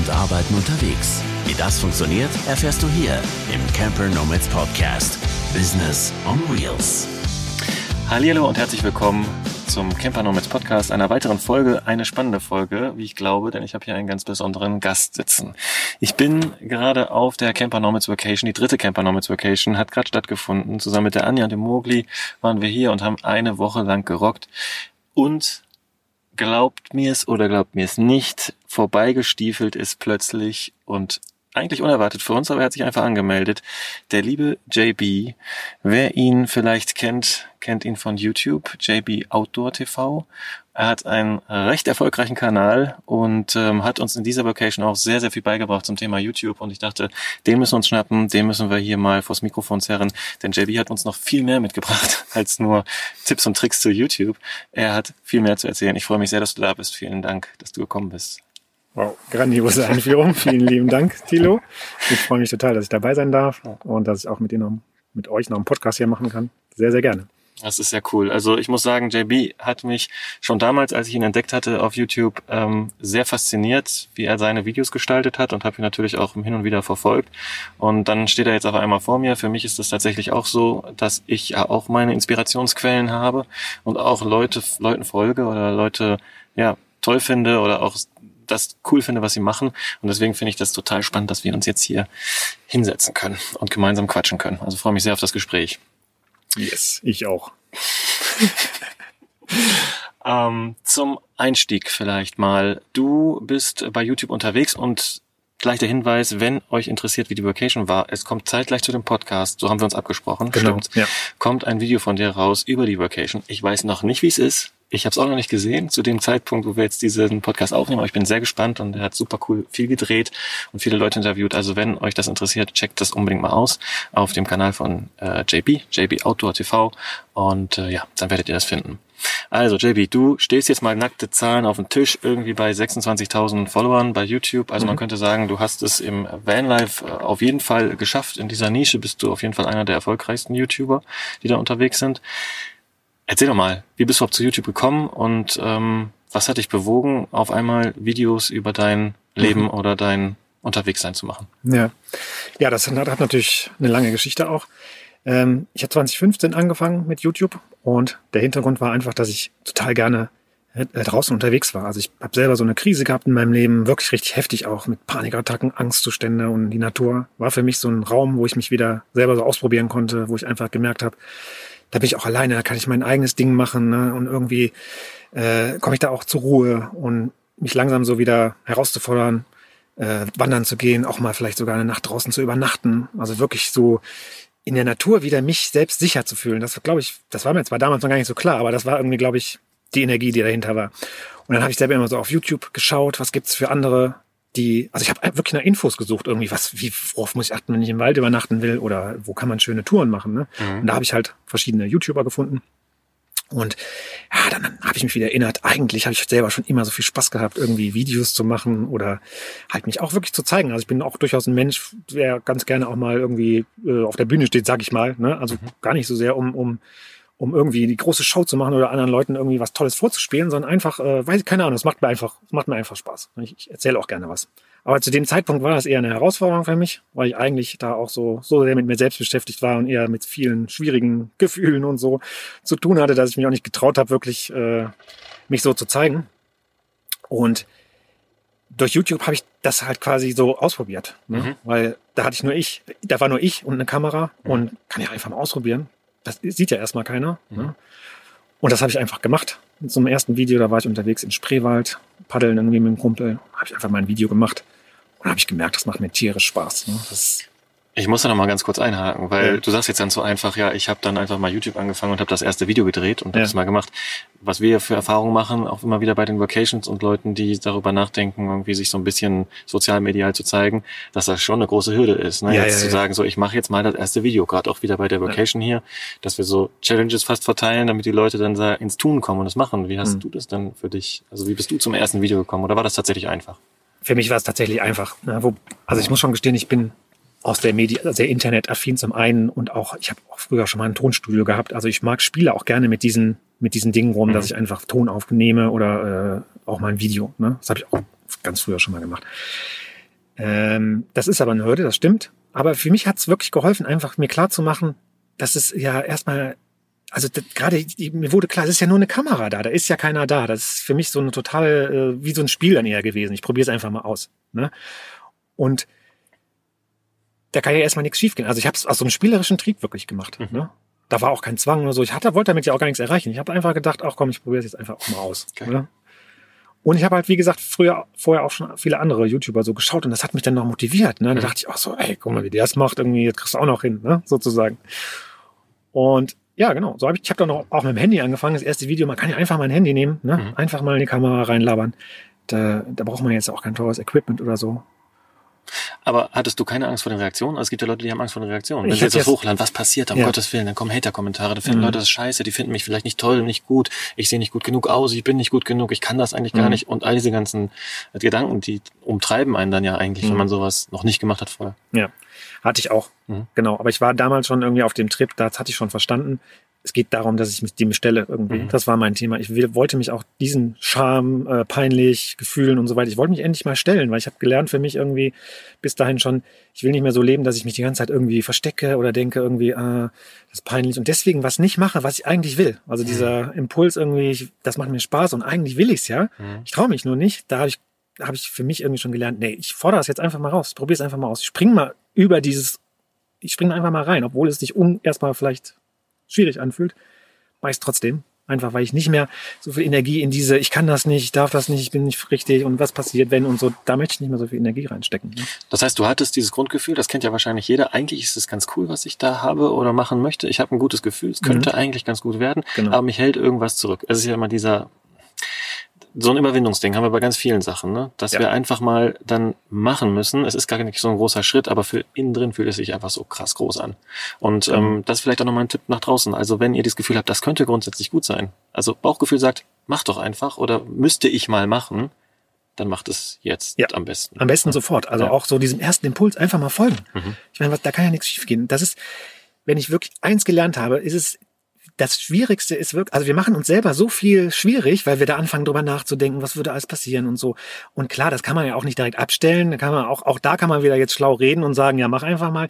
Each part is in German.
und Arbeiten unterwegs. Wie das funktioniert, erfährst du hier im Camper Nomads Podcast. Business on Wheels. Hallo und herzlich willkommen zum Camper Nomads Podcast, einer weiteren Folge, eine spannende Folge, wie ich glaube, denn ich habe hier einen ganz besonderen Gast sitzen. Ich bin gerade auf der Camper Nomads Vacation, die dritte Camper Nomads Vacation hat gerade stattgefunden. Zusammen mit der Anja und dem Mogli waren wir hier und haben eine Woche lang gerockt und glaubt mir es oder glaubt mir es nicht, vorbeigestiefelt ist plötzlich und eigentlich unerwartet für uns, aber er hat sich einfach angemeldet. Der liebe JB, wer ihn vielleicht kennt, kennt ihn von YouTube, JB Outdoor TV. Er hat einen recht erfolgreichen Kanal und ähm, hat uns in dieser Vocation auch sehr, sehr viel beigebracht zum Thema YouTube. Und ich dachte, den müssen wir uns schnappen, den müssen wir hier mal vors Mikrofon zerren. Denn JB hat uns noch viel mehr mitgebracht als nur Tipps und Tricks zu YouTube. Er hat viel mehr zu erzählen. Ich freue mich sehr, dass du da bist. Vielen Dank, dass du gekommen bist. Wow, grandiose Einführung. Vielen lieben Dank, Thilo. Ich freue mich total, dass ich dabei sein darf und dass ich auch mit, Ihnen, mit euch noch einen Podcast hier machen kann. Sehr, sehr gerne. Das ist sehr cool. Also ich muss sagen, JB hat mich schon damals, als ich ihn entdeckt hatte auf YouTube, ähm, sehr fasziniert, wie er seine Videos gestaltet hat und habe ihn natürlich auch hin und wieder verfolgt. Und dann steht er jetzt auf einmal vor mir. Für mich ist das tatsächlich auch so, dass ich ja auch meine Inspirationsquellen habe und auch Leute, Leuten folge oder Leute ja toll finde oder auch das cool finde, was sie machen. Und deswegen finde ich das total spannend, dass wir uns jetzt hier hinsetzen können und gemeinsam quatschen können. Also freue mich sehr auf das Gespräch. Yes, ich auch. ähm, zum Einstieg vielleicht mal. Du bist bei YouTube unterwegs und gleich der Hinweis, wenn euch interessiert, wie die Vacation war, es kommt zeitgleich zu dem Podcast, so haben wir uns abgesprochen, genau, stimmt, ja. kommt ein Video von dir raus über die Vacation. Ich weiß noch nicht, wie es ist. Ich habe es auch noch nicht gesehen zu dem Zeitpunkt, wo wir jetzt diesen Podcast aufnehmen, aber ich bin sehr gespannt und er hat super cool viel gedreht und viele Leute interviewt. Also wenn euch das interessiert, checkt das unbedingt mal aus auf dem Kanal von äh, JB, JB Outdoor TV und äh, ja, dann werdet ihr das finden. Also JB, du stehst jetzt mal nackte Zahlen auf dem Tisch, irgendwie bei 26.000 Followern bei YouTube. Also mhm. man könnte sagen, du hast es im Vanlife äh, auf jeden Fall geschafft. In dieser Nische bist du auf jeden Fall einer der erfolgreichsten YouTuber, die da unterwegs sind. Erzähl doch mal, wie bist du überhaupt zu YouTube gekommen und ähm, was hat dich bewogen, auf einmal Videos über dein Leben mhm. oder dein Unterwegssein zu machen? Ja, ja, das hat, natürlich eine lange Geschichte auch. Ähm, ich habe 2015 angefangen mit YouTube und der Hintergrund war einfach, dass ich total gerne äh, draußen unterwegs war. Also ich habe selber so eine Krise gehabt in meinem Leben, wirklich richtig heftig auch mit Panikattacken, Angstzustände und die Natur war für mich so ein Raum, wo ich mich wieder selber so ausprobieren konnte, wo ich einfach gemerkt habe, da bin ich auch alleine, da kann ich mein eigenes Ding machen ne? und irgendwie äh, komme ich da auch zur Ruhe und mich langsam so wieder herauszufordern, äh, wandern zu gehen, auch mal vielleicht sogar eine Nacht draußen zu übernachten. Also wirklich so in der Natur wieder mich selbst sicher zu fühlen. Das glaube ich, das war mir zwar damals noch gar nicht so klar, aber das war irgendwie, glaube ich, die Energie, die dahinter war. Und dann habe ich selber immer so auf YouTube geschaut, was gibt's für andere die, also ich habe wirklich nach Infos gesucht, irgendwie, was, wie, worauf muss ich achten, wenn ich im Wald übernachten will oder wo kann man schöne Touren machen. Ne? Mhm. Und da habe ich halt verschiedene YouTuber gefunden. Und ja, dann, habe ich mich wieder erinnert, eigentlich habe ich selber schon immer so viel Spaß gehabt, irgendwie Videos zu machen oder halt mich auch wirklich zu zeigen. Also ich bin auch durchaus ein Mensch, der ganz gerne auch mal irgendwie äh, auf der Bühne steht, sag ich mal. Ne? Also mhm. gar nicht so sehr, um, um um irgendwie die große Show zu machen oder anderen Leuten irgendwie was Tolles vorzuspielen, sondern einfach, äh, weiß ich, keine Ahnung, es macht mir einfach, es macht mir einfach Spaß. Ich, ich erzähle auch gerne was. Aber zu dem Zeitpunkt war das eher eine Herausforderung für mich, weil ich eigentlich da auch so, so sehr mit mir selbst beschäftigt war und eher mit vielen schwierigen Gefühlen und so zu tun hatte, dass ich mich auch nicht getraut habe, wirklich äh, mich so zu zeigen. Und durch YouTube habe ich das halt quasi so ausprobiert, ne? Mhm. weil da hatte ich nur ich, da war nur ich und eine Kamera mhm. und kann ja einfach mal ausprobieren das sieht ja erstmal keiner. Mhm. Ne? Und das habe ich einfach gemacht. In so einem ersten Video, da war ich unterwegs in Spreewald, paddeln irgendwie mit dem Kumpel, habe ich einfach mal ein Video gemacht. Und habe ich gemerkt, das macht mir tierisch Spaß. Ne? Das ich muss da noch mal ganz kurz einhaken, weil ja. du sagst jetzt dann so einfach, ja, ich habe dann einfach mal YouTube angefangen und habe das erste Video gedreht und ja. das mal gemacht. Was wir für Erfahrungen machen, auch immer wieder bei den Vacations und Leuten, die darüber nachdenken, irgendwie sich so ein bisschen sozialmedial zu zeigen, dass das schon eine große Hürde ist. Ne? Ja, jetzt zu sagen, so ich mache jetzt mal das erste Video, gerade auch wieder bei der Vacation hier, dass wir so Challenges fast verteilen, damit die Leute dann ins Tun kommen und das machen. Wie hast mhm. du das denn für dich? Also wie bist du zum ersten Video gekommen oder war das tatsächlich einfach? Für mich war es tatsächlich einfach. Ne? Wo, also ich muss schon gestehen, ich bin aus der Medi sehr internetaffin zum einen und auch, ich habe auch früher schon mal ein Tonstudio gehabt. Also ich mag Spiele auch gerne mit diesen, mit diesen Dingen rum, mhm. dass ich einfach Ton aufnehme oder äh, auch mal ein Video. Ne? Das habe ich auch ganz früher schon mal gemacht. Ähm, das ist aber eine Hürde, das stimmt. Aber für mich hat es wirklich geholfen, einfach mir klar zu machen, dass es ja erstmal, also gerade mir wurde klar, es ist ja nur eine Kamera da, da ist ja keiner da. Das ist für mich so eine total, äh, wie so ein Spiel dann eher gewesen. Ich probiere es einfach mal aus. Ne? Und da kann ja erstmal nichts schiefgehen. Also ich habe es aus so einem spielerischen Trieb wirklich gemacht. Mhm. Ne? Da war auch kein Zwang oder so. Ich hatte, wollte damit ja auch gar nichts erreichen. Ich habe einfach gedacht, ach komm, ich probiere es jetzt einfach auch mal aus. Okay. Ne? Und ich habe halt, wie gesagt, früher, vorher auch schon viele andere YouTuber so geschaut und das hat mich dann noch motiviert. Ne? Da Mhm. dachte ich auch so, ey, guck mal, wie der das macht, irgendwie, das kriegst du auch noch hin, ne? sozusagen. Und ja, genau, so habe ich, ich habe dann auch, auch mit dem Handy angefangen, das erste Video, man kann ja einfach mal ein Handy nehmen, ne? Mhm. einfach mal in die Kamera reinlabern. Da, da braucht man jetzt auch kein teures Equipment oder so. Aber hattest du keine Angst vor den Reaktionen? Also es gibt ja Leute, die haben Angst vor den Reaktionen. Wenn Ich sie jetzt das hochladen, was passiert? Um Ja. Gottes Willen, dann kommen Hater-Kommentare, da finden Mhm. Leute das scheiße, die finden mich vielleicht nicht toll, nicht gut, ich sehe nicht gut genug aus, ich bin nicht gut genug, ich kann das eigentlich gar Mhm. nicht. Und all diese ganzen äh, Gedanken, die umtreiben einen dann ja eigentlich, wenn Mhm. man sowas noch nicht gemacht hat vorher. Ja, hatte ich auch. Mhm. Genau. Aber ich war damals schon irgendwie auf dem Trip, das hatte ich schon verstanden. Es geht darum, dass ich mich dem stelle irgendwie. Mhm. Das war mein Thema. Ich will, wollte mich auch diesen Scham, äh, peinlich, Gefühlen und so weiter. Ich wollte mich endlich mal stellen, weil ich habe gelernt für mich irgendwie bis dahin schon, ich will nicht mehr so leben, dass ich mich die ganze Zeit irgendwie verstecke oder denke irgendwie, ah, das ist peinlich. Und deswegen was nicht mache, was ich eigentlich will. Also dieser Impuls irgendwie, ich, das macht mir Spaß und eigentlich will ich's ja. Mhm. Ich traue mich nur nicht. Da habe ich, da habe ich für mich irgendwie schon gelernt, nee, ich fordere das jetzt einfach mal raus. Probiere es einfach mal aus. Ich spring mal über dieses, ich springe einfach mal rein, obwohl es sich um erstmal vielleicht schwierig anfühlt. Mach ich's trotzdem. Einfach weil ich nicht mehr so viel Energie in diese, ich kann das nicht, ich darf das nicht, ich bin nicht richtig und was passiert, wenn und so, da möchte ich nicht mehr so viel Energie reinstecken. Ne? Das heißt, du hattest dieses Grundgefühl, das kennt ja wahrscheinlich jeder. Eigentlich ist es ganz cool, was ich da habe oder machen möchte. Ich habe ein gutes Gefühl, es könnte eigentlich ganz gut werden, Genau. aber mich hält irgendwas zurück. Es ist ja immer dieser, so ein Überwindungsding haben wir bei ganz vielen Sachen, ne? dass Ja. wir einfach mal dann machen müssen. Es ist gar nicht so ein großer Schritt, aber für innen drin fühlt es sich einfach so krass groß an. Und Genau. ähm, das ist vielleicht auch nochmal ein Tipp nach draußen. Also wenn ihr das Gefühl habt, das könnte grundsätzlich gut sein. Also Bauchgefühl sagt, mach doch einfach oder müsste ich mal machen, dann macht es jetzt Ja. am besten. Am besten sofort. Also Ja. auch so diesem ersten Impuls einfach mal folgen. Mhm. Ich meine, was- da kann ja nichts schiefgehen. Das ist, wenn ich wirklich eins gelernt habe, ist es, das Schwierigste ist wirklich, also wir machen uns selber so viel schwierig, weil wir da anfangen drüber nachzudenken, was würde alles passieren und so. Und klar, das kann man ja auch nicht direkt abstellen. Da kann man auch, auch da kann man wieder jetzt schlau reden und sagen, ja, mach einfach mal.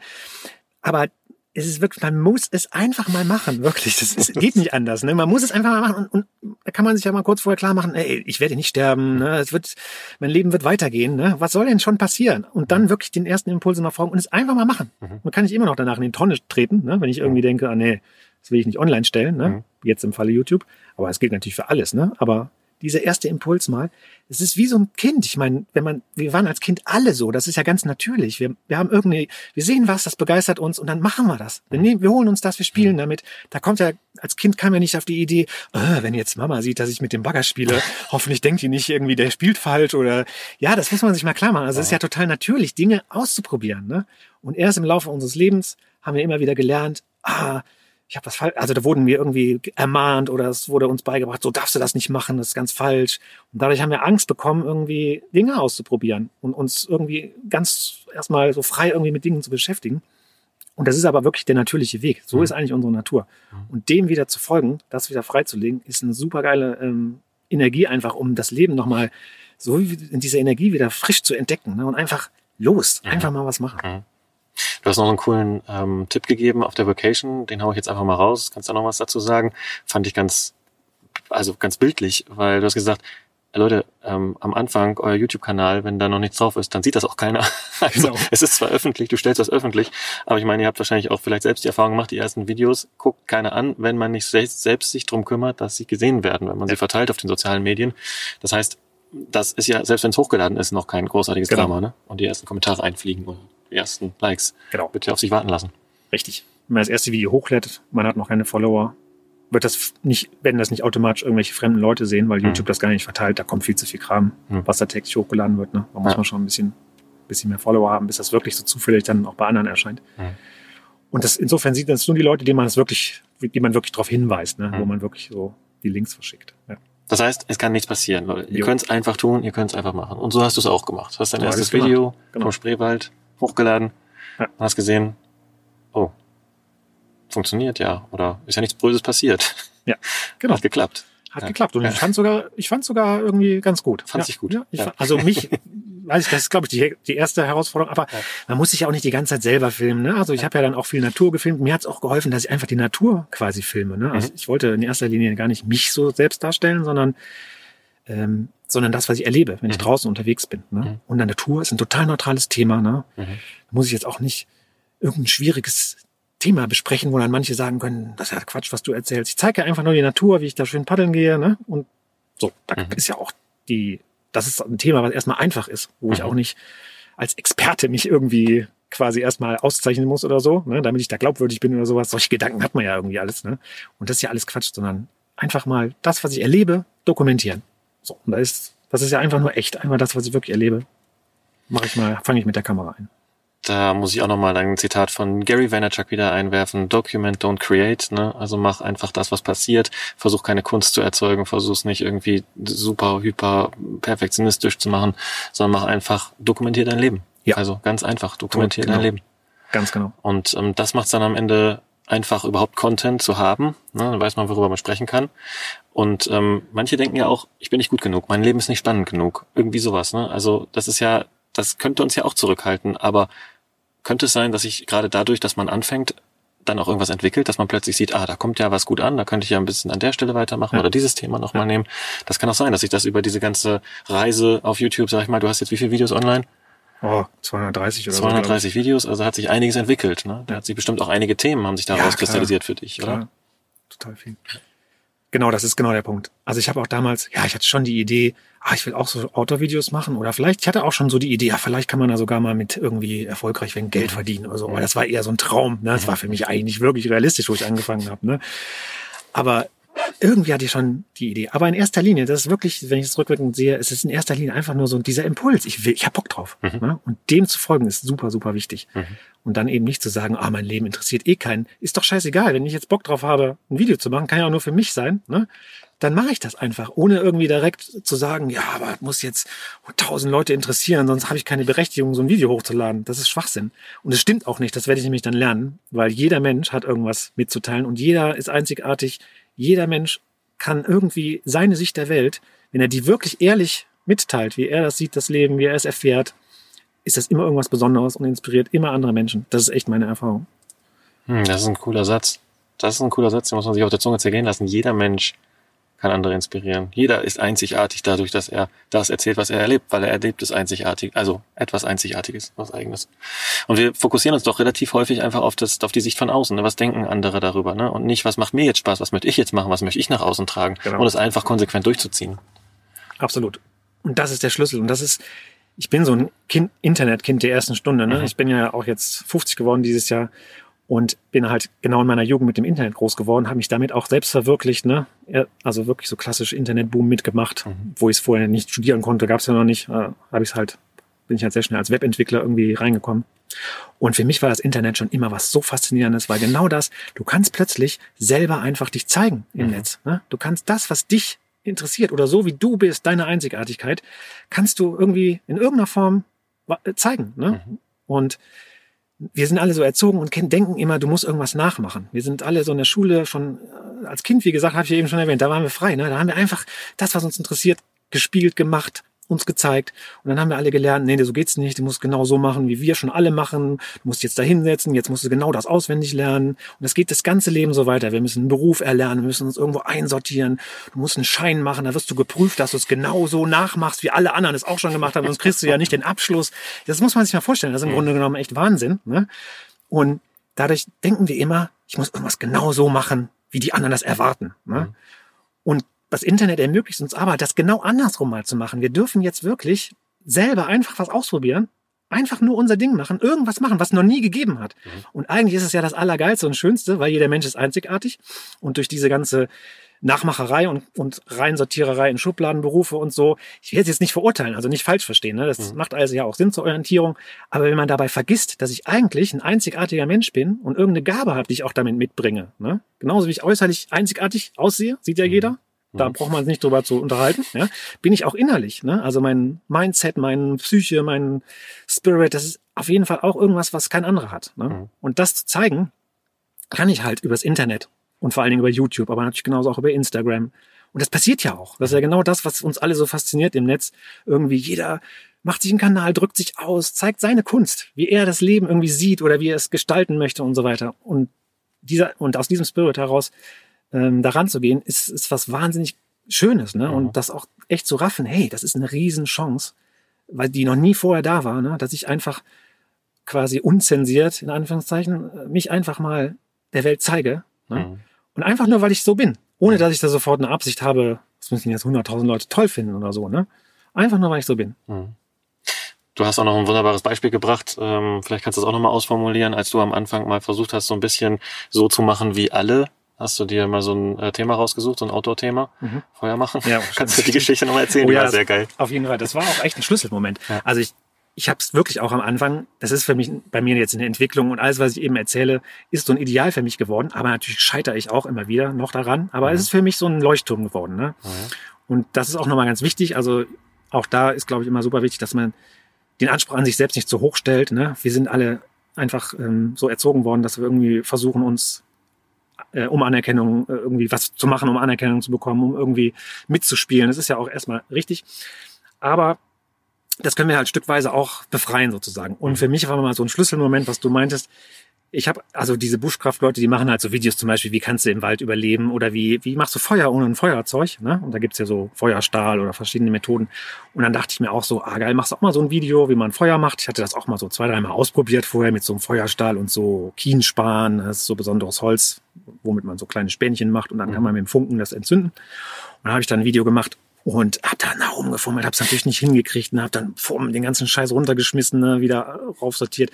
Aber es ist wirklich, man muss es einfach mal machen, wirklich. Das ist, geht nicht anders. Ne? Man muss es einfach mal machen und, und da kann man sich ja mal kurz vorher klar machen, ey, ich werde nicht sterben, ne? es wird, mein Leben wird weitergehen. Ne? Was soll denn schon passieren? Und dann wirklich den ersten Impuls mal folgen und es einfach mal machen. Mhm. Man kann nicht immer noch danach in die Tonne treten, ne? wenn ich irgendwie denke, ah nee, das will ich nicht online stellen, ne? Mhm. jetzt im Falle YouTube. Aber es gilt natürlich für alles. Ne? Aber dieser erste Impuls mal, es ist wie so ein Kind. Ich meine, wenn man, wir waren als Kind alle so, das ist ja ganz natürlich. Wir, wir haben irgendwie, wir sehen was, das begeistert uns und dann machen wir das. Wir, nehmen, wir holen uns das, wir spielen damit. Da kommt ja, als Kind kam ja nicht auf die Idee, äh, wenn jetzt Mama sieht, dass ich mit dem Bagger spiele, hoffentlich denkt die nicht irgendwie, der spielt falsch oder, ja, das muss man sich mal klar machen. Also es ist ja total natürlich, Dinge auszuprobieren. Ne? Und erst im Laufe unseres Lebens haben wir immer wieder gelernt, ah, ich habe was falsch, also da wurden wir irgendwie ermahnt oder es wurde uns beigebracht, so darfst du das nicht machen, das ist ganz falsch. Und dadurch haben wir Angst bekommen, irgendwie Dinge auszuprobieren und uns irgendwie ganz erstmal so frei irgendwie mit Dingen zu beschäftigen. Und das ist aber wirklich der natürliche Weg. So Mhm. ist eigentlich unsere Natur. Und dem wieder zu folgen, das wieder freizulegen, ist eine super geile ähm, Energie einfach, um das Leben nochmal so wie in dieser Energie wieder frisch zu entdecken ne? und einfach los, Mhm. einfach mal was machen. Du hast noch einen coolen ähm, Tipp gegeben auf der Vacation, den hau ich jetzt einfach mal raus. Kannst du noch was dazu sagen? Fand ich ganz, also ganz bildlich, weil du hast gesagt, Leute, ähm, am Anfang euer YouTube-Kanal, wenn da noch nichts drauf ist, dann sieht das auch keiner. Also Genau. es ist zwar öffentlich, du stellst das öffentlich, aber ich meine, ihr habt wahrscheinlich auch vielleicht selbst die Erfahrung gemacht, die ersten Videos guckt keiner an, wenn man nicht selbst, selbst sich drum kümmert, dass sie gesehen werden, wenn man sie verteilt auf den sozialen Medien. Das heißt, das ist ja, selbst wenn es hochgeladen ist, noch kein großartiges Genau. Drama, ne? Und die ersten Kommentare einfliegen oder ersten Likes. Genau. Bitte auf sich warten lassen. Richtig. Wenn man das erste Video hochlädt, man hat noch keine Follower, wird das nicht, wenn das nicht automatisch irgendwelche fremden Leute sehen, weil Mhm. YouTube das gar nicht verteilt, da kommt viel zu viel Kram, Mhm. was da täglich hochgeladen wird. Ne? Da muss Ja. man schon ein bisschen, bisschen mehr Follower haben, bis das wirklich so zufällig dann auch bei anderen erscheint. Mhm. Und das, insofern sieht das nur die Leute, die man es wirklich, die man wirklich darauf hinweist, ne? wo Mhm. man wirklich so die Links verschickt. Ja. Das heißt, es kann nichts passieren, Leute. Ihr könnt es einfach tun, ihr könnt es einfach machen. Und so hast du es auch gemacht. Du hast dein So erstes. Video Genau. vom Spreewald hochgeladen Ja. und hast gesehen, oh, funktioniert ja. Oder ist ja nichts Böses passiert. Ja, genau. Hat geklappt. Hat Ja. geklappt. Und Ja. ich fand sogar, ich fand sogar irgendwie ganz gut. Fand ja. sich gut. Ja, ich Ja. Fand, also mich weiß ich, das ist, glaube ich, die, die erste Herausforderung. Aber ja. man muss sich ja auch nicht die ganze Zeit selber filmen. Ne? Also ich habe ja dann auch viel Natur gefilmt. Mir hat es auch geholfen, dass ich einfach die Natur quasi filme. Ne? Also mhm. ich wollte in erster Linie gar nicht mich so selbst darstellen, sondern ähm, sondern das, was ich erlebe, wenn ich mhm. draußen unterwegs bin. Ne? Mhm. Und der Natur ist ein total neutrales Thema. Ne? Mhm. Da muss ich jetzt auch nicht irgendein schwieriges Thema besprechen, wo dann manche sagen können, das ist ja Quatsch, was du erzählst. Ich zeige ja einfach nur die Natur, wie ich da schön paddeln gehe. Ne? Und so, da mhm. ist ja auch die, das ist ein Thema, was erstmal einfach ist, wo ich mhm. auch nicht als Experte mich irgendwie quasi erstmal auszeichnen muss oder so, ne, damit ich da glaubwürdig bin oder sowas. Solche Gedanken hat man ja irgendwie alles. Ne? Und das ist ja alles Quatsch, sondern einfach mal das, was ich erlebe, dokumentieren. So, und da ist, das ist ja einfach nur echt. Einmal das, was ich wirklich erlebe, mache ich mal, fange ich mit der Kamera ein. Da muss ich auch nochmal ein Zitat von Gary Vaynerchuk wieder einwerfen. Document, don't create. Ne? Also mach einfach das, was passiert. Versuch keine Kunst zu erzeugen. Versuch es nicht irgendwie super, hyper perfektionistisch zu machen, sondern mach einfach, dokumentier dein Leben. Ja. Also ganz einfach, dokumentier genau. dein Leben. Ganz genau. Und ähm, das macht es dann am Ende einfach überhaupt Content zu haben. Ne? Dann weiß man, worüber man sprechen kann. Und ähm, manche denken ja auch, ich bin nicht gut genug, mein Leben ist nicht spannend genug. Irgendwie sowas. Ne? Also das ist ja, das könnte uns ja auch zurückhalten. Aber könnte es sein, dass sich gerade dadurch, dass man anfängt, dann auch irgendwas entwickelt, dass man plötzlich sieht, ah, da kommt ja was gut an, da könnte ich ja ein bisschen an der Stelle weitermachen ja. oder dieses Thema nochmal ja. nehmen. Das kann auch sein, dass sich das über diese ganze Reise auf YouTube, sag ich mal, du hast jetzt wie viele Videos online? Oh, 230 oder 230 so, Videos, also hat sich einiges entwickelt. Ne? Da hat sich bestimmt auch einige Themen haben sich daraus ja, kristallisiert für dich, oder? Klar. Total viel. Genau, das ist genau der Punkt. Also ich habe auch damals, ja, ich hatte schon die Idee, ah, ich will auch so Outdoor-Videos machen oder vielleicht, ich hatte auch schon so die Idee, ja, vielleicht kann man da sogar mal mit irgendwie erfolgreich wenn Geld verdienen oder so. Aber das war eher so ein Traum. Ne? Das war für mich eigentlich nicht wirklich realistisch, wo ich angefangen habe. Ne? Aber irgendwie hatte ich schon die Idee. Aber in erster Linie, das ist wirklich, wenn ich es rückwirkend sehe, es ist in erster Linie einfach nur so dieser Impuls. Ich will, ich habe Bock drauf. Mhm. Ne? Und dem zu folgen ist super, super wichtig. Mhm. Und dann eben nicht zu sagen, ah, mein Leben interessiert eh keinen. Ist doch scheißegal. Wenn ich jetzt Bock drauf habe, ein Video zu machen, kann ja auch nur für mich sein. Ne? Dann mache ich das einfach, ohne irgendwie direkt zu sagen, ja, aber muss jetzt tausend Leute interessieren, sonst habe ich keine Berechtigung, so ein Video hochzuladen. Das ist Schwachsinn. Und es stimmt auch nicht. Das werde ich nämlich dann lernen, weil jeder Mensch hat irgendwas mitzuteilen und jeder ist einzigartig jeder Mensch kann irgendwie seine Sicht der Welt, wenn er die wirklich ehrlich mitteilt, wie er das sieht, das Leben, wie er es erfährt, ist das immer irgendwas Besonderes und inspiriert immer andere Menschen. Das ist echt meine Erfahrung. Hm, das ist ein cooler Satz. Das ist ein cooler Satz, den muss man sich auf der Zunge zergehen lassen. Jeder Mensch kann andere inspirieren. Jeder ist einzigartig dadurch, dass er das erzählt, was er erlebt, weil er erlebt es einzigartig, also etwas Einzigartiges, was Eigenes. Und wir fokussieren uns doch relativ häufig einfach auf das, auf die Sicht von außen. Ne? Was denken andere darüber? Ne? Und nicht, was macht mir jetzt Spaß, was möchte ich jetzt machen, was möchte ich nach außen tragen? Genau. Und es einfach konsequent durchzuziehen. Absolut. Und das ist der Schlüssel. Und das ist, ich bin so ein kind, Internetkind der ersten Stunde. Ne? Mhm. Ich bin ja auch jetzt 50 geworden dieses Jahr und bin halt genau in meiner Jugend mit dem Internet groß geworden, habe mich damit auch selbst verwirklicht, ne? Also wirklich so klassisch Internetboom mitgemacht, mhm. wo ich es vorher nicht studieren konnte, gab es ja noch nicht, äh, habe ich halt, bin ich halt sehr schnell als Webentwickler irgendwie reingekommen. Und für mich war das Internet schon immer was so faszinierendes, weil genau das, du kannst plötzlich selber einfach dich zeigen im mhm. Netz. Ne? Du kannst das, was dich interessiert oder so wie du bist, deine Einzigartigkeit, kannst du irgendwie in irgendeiner Form zeigen. Ne? Mhm. Und wir sind alle so erzogen und denken immer, du musst irgendwas nachmachen. Wir sind alle so in der Schule schon äh, als Kind, wie gesagt, habe ich eben schon erwähnt, da waren wir frei. Ne? Da haben wir einfach das, was uns interessiert, gespielt, gemacht, uns gezeigt. Und dann haben wir alle gelernt, nee, so geht's nicht. Du musst genau so machen, wie wir schon alle machen. Du musst jetzt da hinsetzen, jetzt musst du genau das auswendig lernen. Und das geht das ganze Leben so weiter. Wir müssen einen Beruf erlernen, wir müssen uns irgendwo einsortieren. Du musst einen Schein machen, da wirst du geprüft, dass du es genau so nachmachst, wie alle anderen es auch schon gemacht haben. Sonst kriegst du ja nicht den Abschluss. Das muss man sich mal vorstellen. Das ist im Grunde genommen echt Wahnsinn. Ne? Und dadurch denken wir immer, ich muss irgendwas genau so machen, wie die anderen das erwarten. Ne? Und das Internet ermöglicht uns aber, das genau andersrum mal zu machen. Wir dürfen jetzt wirklich selber einfach was ausprobieren, einfach nur unser Ding machen, irgendwas machen, was noch nie gegeben hat. Mhm. Und eigentlich ist es ja das Allergeilste und Schönste, weil jeder Mensch ist einzigartig und durch diese ganze Nachmacherei und, und Reinsortiererei in Schubladenberufe und so. Ich will es jetzt nicht verurteilen, also nicht falsch verstehen. Ne? Das mhm. macht also ja auch Sinn zur Orientierung. Aber wenn man dabei vergisst, dass ich eigentlich ein einzigartiger Mensch bin und irgendeine Gabe habe, die ich auch damit mitbringe, ne? genauso wie ich äußerlich einzigartig aussehe, sieht ja mhm. jeder, da mhm. braucht man sich nicht drüber zu unterhalten. Ja? Bin ich auch innerlich. Ne? Also mein Mindset, mein Psyche, mein Spirit, das ist auf jeden Fall auch irgendwas, was kein anderer hat. Ne? Mhm. Und das zu zeigen, kann ich halt übers Internet und vor allen Dingen über YouTube, aber natürlich genauso auch über Instagram Und das passiert ja auch. Das ist ja genau das, was uns alle so fasziniert im Netz. Irgendwie jeder macht sich einen Kanal, drückt sich aus, zeigt seine Kunst, wie er das Leben irgendwie sieht oder wie er es gestalten möchte und so weiter. Und dieser, und aus diesem Spirit heraus ähm, daran zu gehen, ist, ist was wahnsinnig Schönes, ne? Mhm. Und das auch echt zu raffen, hey, das ist eine Riesenchance, weil die noch nie vorher da war, ne? Dass ich einfach quasi unzensiert, in Anführungszeichen, mich einfach mal der Welt zeige. Ne? Mhm. Und einfach nur, weil ich so bin. Ohne dass ich da sofort eine Absicht habe, das müssen jetzt 100.000 Leute toll finden oder so, ne? Einfach nur, weil ich so bin. Mhm. Du hast auch noch ein wunderbares Beispiel gebracht. Ähm, vielleicht kannst du das auch nochmal ausformulieren, als du am Anfang mal versucht hast, so ein bisschen so zu machen wie alle. Hast du dir mal so ein äh, Thema rausgesucht, so ein Outdoor-Thema? Mhm. Feuer machen? Ja, Kannst du die Geschichte nochmal erzählen? Oh, ja, sehr geil. Auf jeden Fall. Das war auch echt ein Schlüsselmoment. Ja. Also ich, ich habe es wirklich auch am Anfang, das ist für mich bei mir jetzt in der Entwicklung und alles, was ich eben erzähle, ist so ein Ideal für mich geworden. Aber natürlich scheitere ich auch immer wieder noch daran. Aber mhm. es ist für mich so ein Leuchtturm geworden. Ne? Mhm. Und das ist auch nochmal ganz wichtig. Also auch da ist, glaube ich, immer super wichtig, dass man den Anspruch an sich selbst nicht zu hoch stellt. Ne? Wir sind alle einfach ähm, so erzogen worden, dass wir irgendwie versuchen, uns äh, um Anerkennung äh, irgendwie was zu machen, um Anerkennung zu bekommen, um irgendwie mitzuspielen. Das ist ja auch erstmal richtig. Aber das können wir halt stückweise auch befreien sozusagen. Und für mich war mal so ein Schlüsselmoment, was du meintest, ich habe also diese Buschkraftleute, die machen halt so Videos zum Beispiel, wie kannst du im Wald überleben oder wie, wie machst du Feuer ohne ein Feuerzeug, ne? Und da gibt's ja so Feuerstahl oder verschiedene Methoden. Und dann dachte ich mir auch so, ah geil, machst du auch mal so ein Video, wie man Feuer macht. Ich hatte das auch mal so zwei, dreimal ausprobiert vorher mit so einem Feuerstahl und so Kienspan, das ist so besonderes Holz, womit man so kleine Spänchen macht und dann kann man mit dem Funken das entzünden. Und dann habe ich dann ein Video gemacht und hab da nach rumgefummelt, hab's natürlich nicht hingekriegt und hab dann den ganzen Scheiß runtergeschmissen, ne, wieder raufsortiert.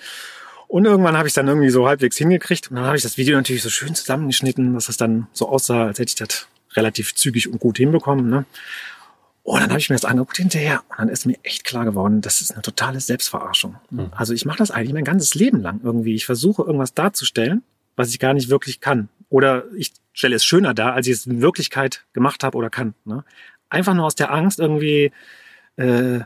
Und irgendwann habe ich dann irgendwie so halbwegs hingekriegt. Und dann habe ich das Video natürlich so schön zusammengeschnitten, dass es dann so aussah, als hätte ich das relativ zügig und gut hinbekommen. Ne? Und dann habe ich mir das angeguckt hinterher und dann ist mir echt klar geworden, das ist eine totale Selbstverarschung. Mhm. Also ich mache das eigentlich mein ganzes Leben lang irgendwie. Ich versuche irgendwas darzustellen, was ich gar nicht wirklich kann. Oder ich stelle es schöner dar, als ich es in Wirklichkeit gemacht habe oder kann. Ne? Einfach nur aus der Angst irgendwie äh,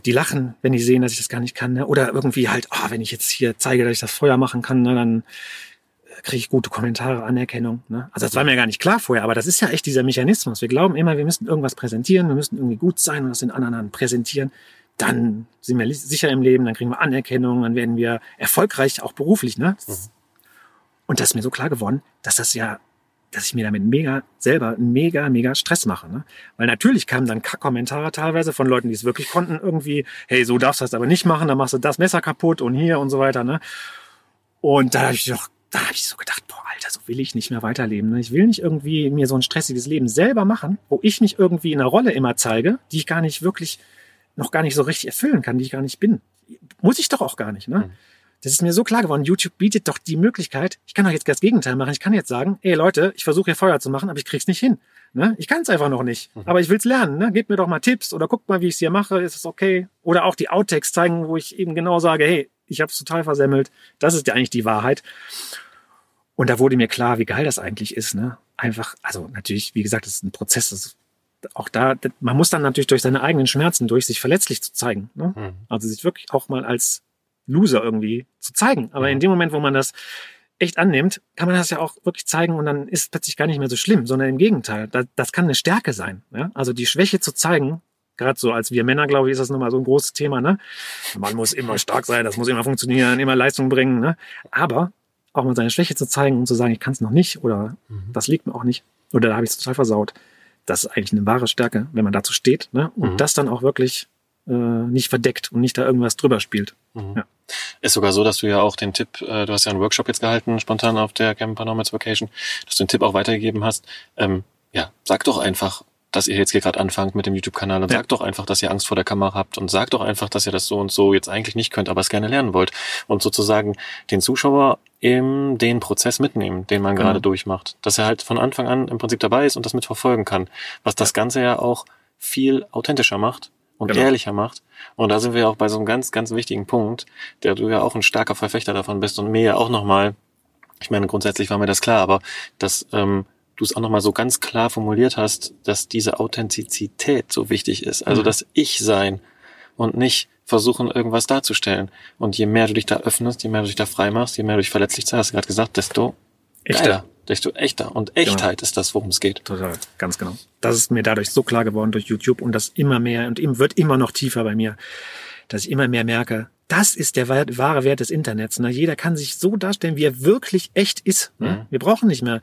die lachen, wenn die sehen, dass ich das gar nicht kann. Ne? Oder irgendwie halt, oh, wenn ich jetzt hier zeige, dass ich das Feuer machen kann, ne, dann äh, kriege ich gute Kommentare, Anerkennung. Ne? Also das war mir gar nicht klar vorher, aber das ist ja echt dieser Mechanismus. Wir glauben immer, wir müssen irgendwas präsentieren, wir müssen irgendwie gut sein und das den anderen präsentieren. Dann sind wir sicher im Leben, dann kriegen wir Anerkennung, dann werden wir erfolgreich, auch beruflich. Ne? Mhm. Und das ist mir so klar geworden, dass das ja dass ich mir damit mega selber mega, mega Stress mache. Ne? Weil natürlich kamen dann Kack-Kommentare teilweise von Leuten, die es wirklich konnten, irgendwie, hey, so darfst du das aber nicht machen, dann machst du das Messer kaputt und hier und so weiter. Ne? Und da habe ich doch, da habe ich so gedacht, boah, Alter, so will ich nicht mehr weiterleben. Ne? Ich will nicht irgendwie mir so ein stressiges Leben selber machen, wo ich nicht irgendwie eine Rolle immer zeige, die ich gar nicht wirklich, noch gar nicht so richtig erfüllen kann, die ich gar nicht bin. Muss ich doch auch gar nicht. Ne? Mhm. Das ist mir so klar geworden. YouTube bietet doch die Möglichkeit, ich kann doch jetzt das Gegenteil machen. Ich kann jetzt sagen, ey Leute, ich versuche hier Feuer zu machen, aber ich krieg's nicht hin. Ne? Ich kann es einfach noch nicht. Mhm. Aber ich will's lernen. Ne? Gebt mir doch mal Tipps oder guckt mal, wie ich es hier mache. Ist es okay? Oder auch die Outtakes zeigen, wo ich eben genau sage, hey, ich habe es total versemmelt. Das ist ja eigentlich die Wahrheit. Und da wurde mir klar, wie geil das eigentlich ist. Ne? Einfach, also natürlich, wie gesagt, das ist ein Prozess. Das auch da, man muss dann natürlich durch seine eigenen Schmerzen durch, sich verletzlich zu zeigen. Ne? Mhm. Also sich wirklich auch mal als Loser irgendwie zu zeigen. Aber in dem Moment, wo man das echt annimmt, kann man das ja auch wirklich zeigen und dann ist es plötzlich gar nicht mehr so schlimm, sondern im Gegenteil. Das, das kann eine Stärke sein. Ja? Also die Schwäche zu zeigen, gerade so als wir Männer, glaube ich, ist das nochmal so ein großes Thema. Ne? Man muss immer stark sein, das muss immer funktionieren, immer Leistung bringen. Ne? Aber auch mal seine Schwäche zu zeigen und zu sagen, ich kann es noch nicht oder mhm. das liegt mir auch nicht oder da habe ich es total versaut. Das ist eigentlich eine wahre Stärke, wenn man dazu steht ne? und mhm. das dann auch wirklich äh, nicht verdeckt und nicht da irgendwas drüber spielt. Mhm. Ja. Ist sogar so, dass du ja auch den Tipp, äh, du hast ja einen Workshop jetzt gehalten, spontan auf der Camper Nomads Vacation, dass du den Tipp auch weitergegeben hast. Ähm, ja, sag doch einfach, dass ihr jetzt hier gerade anfangt mit dem YouTube-Kanal und ja. sagt doch einfach, dass ihr Angst vor der Kamera habt und sagt doch einfach, dass ihr das so und so jetzt eigentlich nicht könnt, aber es gerne lernen wollt und sozusagen den Zuschauer in den Prozess mitnehmen, den man gerade mhm. durchmacht, dass er halt von Anfang an im Prinzip dabei ist und das mitverfolgen kann, was das Ganze ja auch viel authentischer macht und genau. ehrlicher macht. Und da sind wir auch bei so einem ganz, ganz wichtigen Punkt, der du ja auch ein starker Verfechter davon bist und mir ja auch nochmal, ich meine, grundsätzlich war mir das klar, aber dass ähm, du es auch nochmal so ganz klar formuliert hast, dass diese Authentizität so wichtig ist. Also mhm. das Ich-Sein und nicht versuchen, irgendwas darzustellen. Und je mehr du dich da öffnest, je mehr du dich da frei machst, je mehr du dich verletzlich zeigst, hast du gerade gesagt, desto Echter. Desto echter. Und Echtheit ist das, worum es geht. Total, ganz genau. Das ist mir dadurch so klar geworden durch YouTube und das immer mehr und wird immer noch tiefer bei mir, dass ich immer mehr merke, das ist der wahre Wert des Internets. Ne? Jeder kann sich so darstellen, wie er wirklich echt ist. Ne? Mhm. Wir brauchen nicht mehr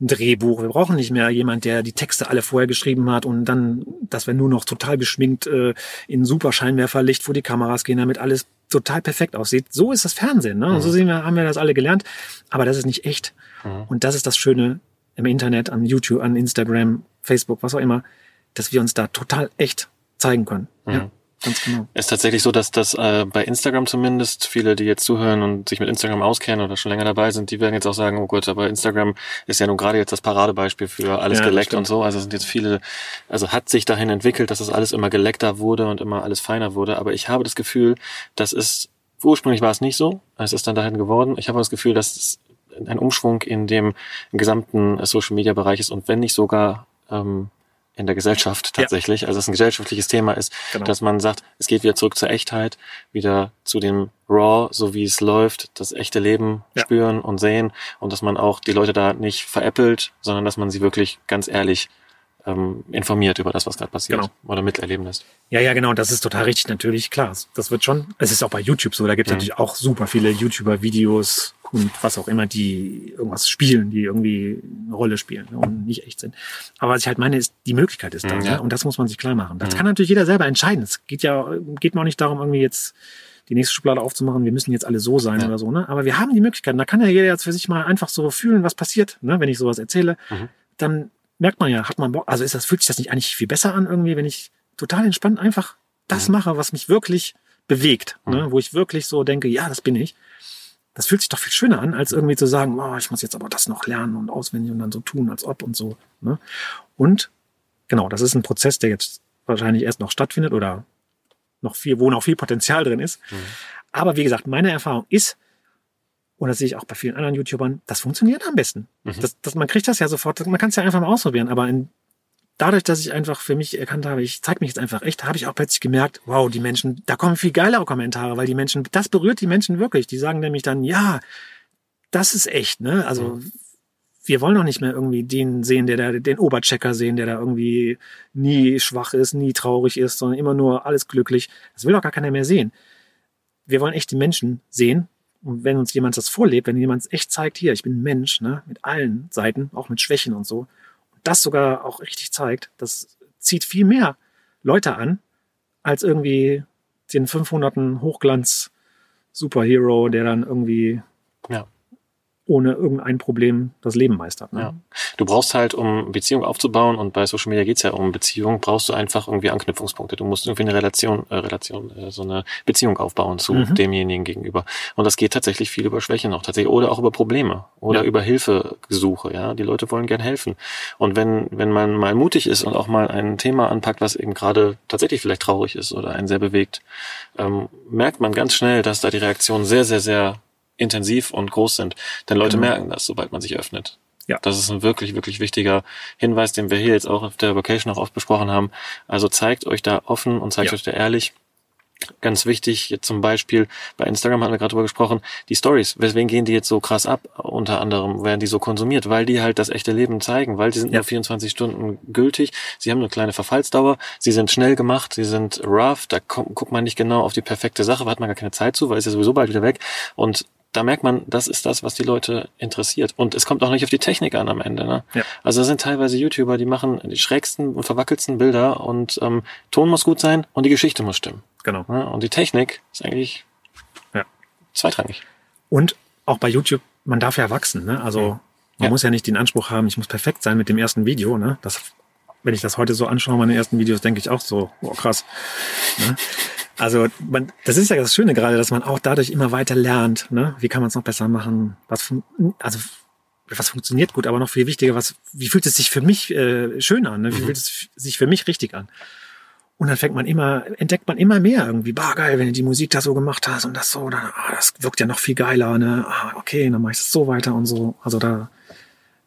ein Drehbuch, wir brauchen nicht mehr jemand, der die Texte alle vorher geschrieben hat und dann, dass wir nur noch total geschminkt äh, in super Scheinwerferlicht vor die Kameras gehen, damit alles total perfekt aussieht. So ist das Fernsehen. Ne? Und so Mhm. sehen wir, haben wir das alle gelernt. Aber das ist nicht echt. Mhm. Und das ist das Schöne im Internet, an YouTube, an Instagram, Facebook, was auch immer, dass wir uns da total echt zeigen können. Mhm. Ja, ganz genau. Ist tatsächlich so, dass das äh, bei Instagram zumindest viele, die jetzt zuhören und sich mit Instagram auskennen oder schon länger dabei sind, die werden jetzt auch sagen, oh Gott, aber Instagram ist ja nun gerade jetzt das Paradebeispiel für alles Ja, geleckt und so. Also sind jetzt viele, also hat sich dahin entwickelt, dass das alles immer geleckter wurde und immer alles feiner wurde. Aber ich habe das Gefühl, das ist, ursprünglich war es nicht so, es ist dann dahin geworden. Ich habe das Gefühl, dass es ein Umschwung in dem gesamten Social Media Bereich ist und wenn nicht sogar ähm, in der Gesellschaft Ja. tatsächlich, also es ein gesellschaftliches Thema ist, Genau. dass man sagt, es geht wieder zurück zur Echtheit, wieder zu dem Raw, so wie es läuft, das echte Leben Ja. spüren und sehen und dass man auch die Leute da nicht veräppelt, sondern dass man sie wirklich ganz ehrlich ähm, informiert über das, was gerade passiert Genau. oder miterleben lässt. Ja, ja, genau, das ist total richtig, natürlich, klar. Das wird schon, es ist auch bei YouTube so, da gibt es Mhm. natürlich auch super viele YouTuber-Videos und was auch immer, die irgendwas spielen, die irgendwie eine Rolle spielen ne, und nicht echt sind. Aber was ich halt meine, ist, die Möglichkeit ist da. Mhm, ja. Ne? Und das muss man sich klar machen. Das Mhm. kann natürlich jeder selber entscheiden. Es geht ja, geht mir auch nicht darum, irgendwie jetzt die nächste Schublade aufzumachen, wir müssen jetzt alle so sein Ja. oder so, ne? Aber wir haben die Möglichkeiten. Da kann ja jeder jetzt für sich mal einfach so fühlen, was passiert, ne? Wenn ich sowas erzähle, Mhm. dann merkt man ja, hat man Bock, also ist das, fühlt sich das nicht eigentlich viel besser an irgendwie, wenn ich total entspannt einfach das Mhm. mache, was mich wirklich bewegt, ne? wo ich wirklich so denke, ja, das bin ich. Das fühlt sich doch viel schöner an, als irgendwie zu sagen, oh, ich muss jetzt aber das noch lernen und auswendig und dann so tun, als ob und so. Ne? Und genau, das ist ein Prozess, der jetzt wahrscheinlich erst noch stattfindet oder noch viel, wo noch viel Potenzial drin ist. Mhm. Aber wie gesagt, meine Erfahrung ist, und das sehe ich auch bei vielen anderen YouTubern, das funktioniert am besten. Mhm. Das, das, man kriegt das ja sofort, man kann es ja einfach mal ausprobieren, aber in, dadurch, dass ich einfach für mich erkannt habe, ich zeige mich jetzt einfach echt, habe ich auch plötzlich gemerkt, wow, die Menschen, da kommen viel geilere Kommentare, weil die Menschen, das berührt die Menschen wirklich. Die sagen nämlich dann, ja, das ist echt, ne? Also wir wollen doch nicht mehr irgendwie den sehen, der da, den Oberchecker sehen, der da irgendwie nie schwach ist, nie traurig ist, sondern immer nur alles glücklich. Das will doch gar keiner mehr sehen. Wir wollen echt die Menschen sehen. Und wenn uns jemand das vorlebt, wenn jemand es echt zeigt, hier, ich bin ein Mensch, ne, mit allen Seiten, auch mit Schwächen und so, und das sogar auch richtig zeigt, das zieht viel mehr Leute an, als irgendwie den 500. Hochglanz Superhero, der dann irgendwie Ja. Ohne irgendein Problem das Leben meistert. Ne? Ja. Du brauchst halt, um Beziehung aufzubauen, und bei Social Media geht's ja um Beziehung, brauchst du einfach irgendwie Anknüpfungspunkte. Du musst irgendwie eine Relation, äh, Relation, äh, so eine Beziehung aufbauen zu Mhm. demjenigen gegenüber. Und das geht tatsächlich viel über Schwächen noch tatsächlich oder auch über Probleme oder Ja. über Hilfegesuche. Ja, die Leute wollen gern helfen. Und wenn wenn man mal mutig ist und auch mal ein Thema anpackt, was eben gerade tatsächlich vielleicht traurig ist oder einen sehr bewegt, ähm, merkt man ganz schnell, dass da die Reaktionen sehr sehr sehr intensiv und groß sind. Denn Leute Genau. merken das, sobald man sich öffnet. Ja. Das ist ein wirklich, wirklich wichtiger Hinweis, den wir hier jetzt auch auf der Vocation auch oft besprochen haben. Also zeigt euch da offen und zeigt Ja. euch da ehrlich. Ganz wichtig, jetzt zum Beispiel bei Instagram hatten wir gerade drüber gesprochen, die Stories. Weswegen gehen die jetzt so krass ab? Unter anderem werden die so konsumiert, weil die halt das echte Leben zeigen, weil die sind Ja. nur 24 Stunden gültig. Sie haben eine kleine Verfallsdauer. Sie sind schnell gemacht. Sie sind rough. Da guckt man nicht genau auf die perfekte Sache, da hat man gar keine Zeit zu, weil es ja sowieso bald wieder weg. Und da merkt man, das ist das, was die Leute interessiert. Und es kommt auch nicht auf die Technik an am Ende. Ne? Ja. Also da sind teilweise YouTuber, die machen die schrägsten und verwackelsten Bilder und ähm, Ton muss gut sein und die Geschichte muss stimmen. Genau. Ne? Und die Technik ist eigentlich Ja. zweitrangig. Und auch bei YouTube, man darf ja wachsen. Ne? Also man Ja. muss ja nicht den Anspruch haben, ich muss perfekt sein mit dem ersten Video. Ne? Das, wenn ich das heute so anschaue, meine ersten Videos, denke ich auch so, oh krass. Ne? Also man, das ist ja das Schöne gerade, dass man auch dadurch immer weiter lernt. Ne? Wie kann man es noch besser machen? Was, fun- also was funktioniert gut, aber noch viel wichtiger, was, wie fühlt es sich für mich äh, schön an? Ne? Wie Mhm. fühlt es sich für mich richtig an? Und dann fängt man immer, entdeckt man immer mehr irgendwie. Bah, geil, wenn du die Musik da so gemacht hast und das so, dann, ah, das wirkt ja noch viel geiler, ne? Ah, okay, dann mach ich das so weiter und so. Also da,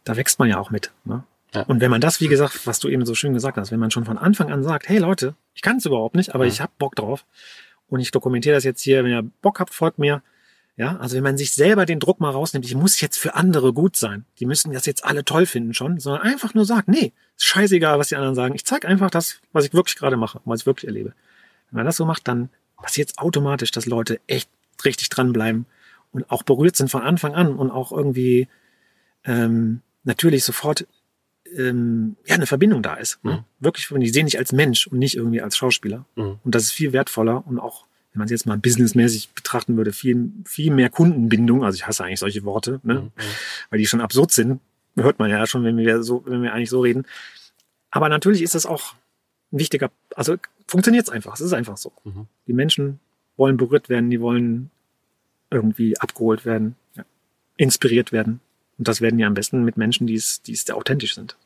da wächst man ja auch mit, ne? Ja. Und wenn man das, wie gesagt, was du eben so schön gesagt hast, wenn man schon von Anfang an sagt, hey Leute, ich kann es überhaupt nicht, aber Ja. ich hab Bock drauf und ich dokumentiere das jetzt hier, wenn ihr Bock habt, folgt mir, Ja, also wenn man sich selber den Druck mal rausnimmt, ich muss jetzt für andere gut sein. Die müssen das jetzt alle toll finden schon, sondern einfach nur sagt, nee, ist scheißegal, was die anderen sagen. Ich zeige einfach das, was ich wirklich gerade mache, was ich wirklich erlebe. Wenn man das so macht, dann passiert es automatisch, dass Leute echt richtig dranbleiben und auch berührt sind von Anfang an und auch irgendwie ähm, natürlich sofort ähm, ja eine Verbindung da ist. Ne? Mhm. Wirklich, die sehen dich als Mensch und nicht irgendwie als Schauspieler. Mhm. Und das ist viel wertvoller und auch, wenn man es jetzt mal businessmäßig betrachten würde, viel, viel mehr Kundenbindung. Also ich hasse eigentlich solche Worte, ne? Mhm. weil die schon absurd sind. Hört man ja schon, wenn wir so, wenn wir eigentlich so reden. Aber natürlich ist das auch ein wichtiger, also funktioniert es einfach. Es ist einfach so. Mhm. Die Menschen wollen berührt werden, die wollen irgendwie abgeholt werden, ja, inspiriert werden. Und das werden ja am besten mit Menschen, die es, die es sehr authentisch sind.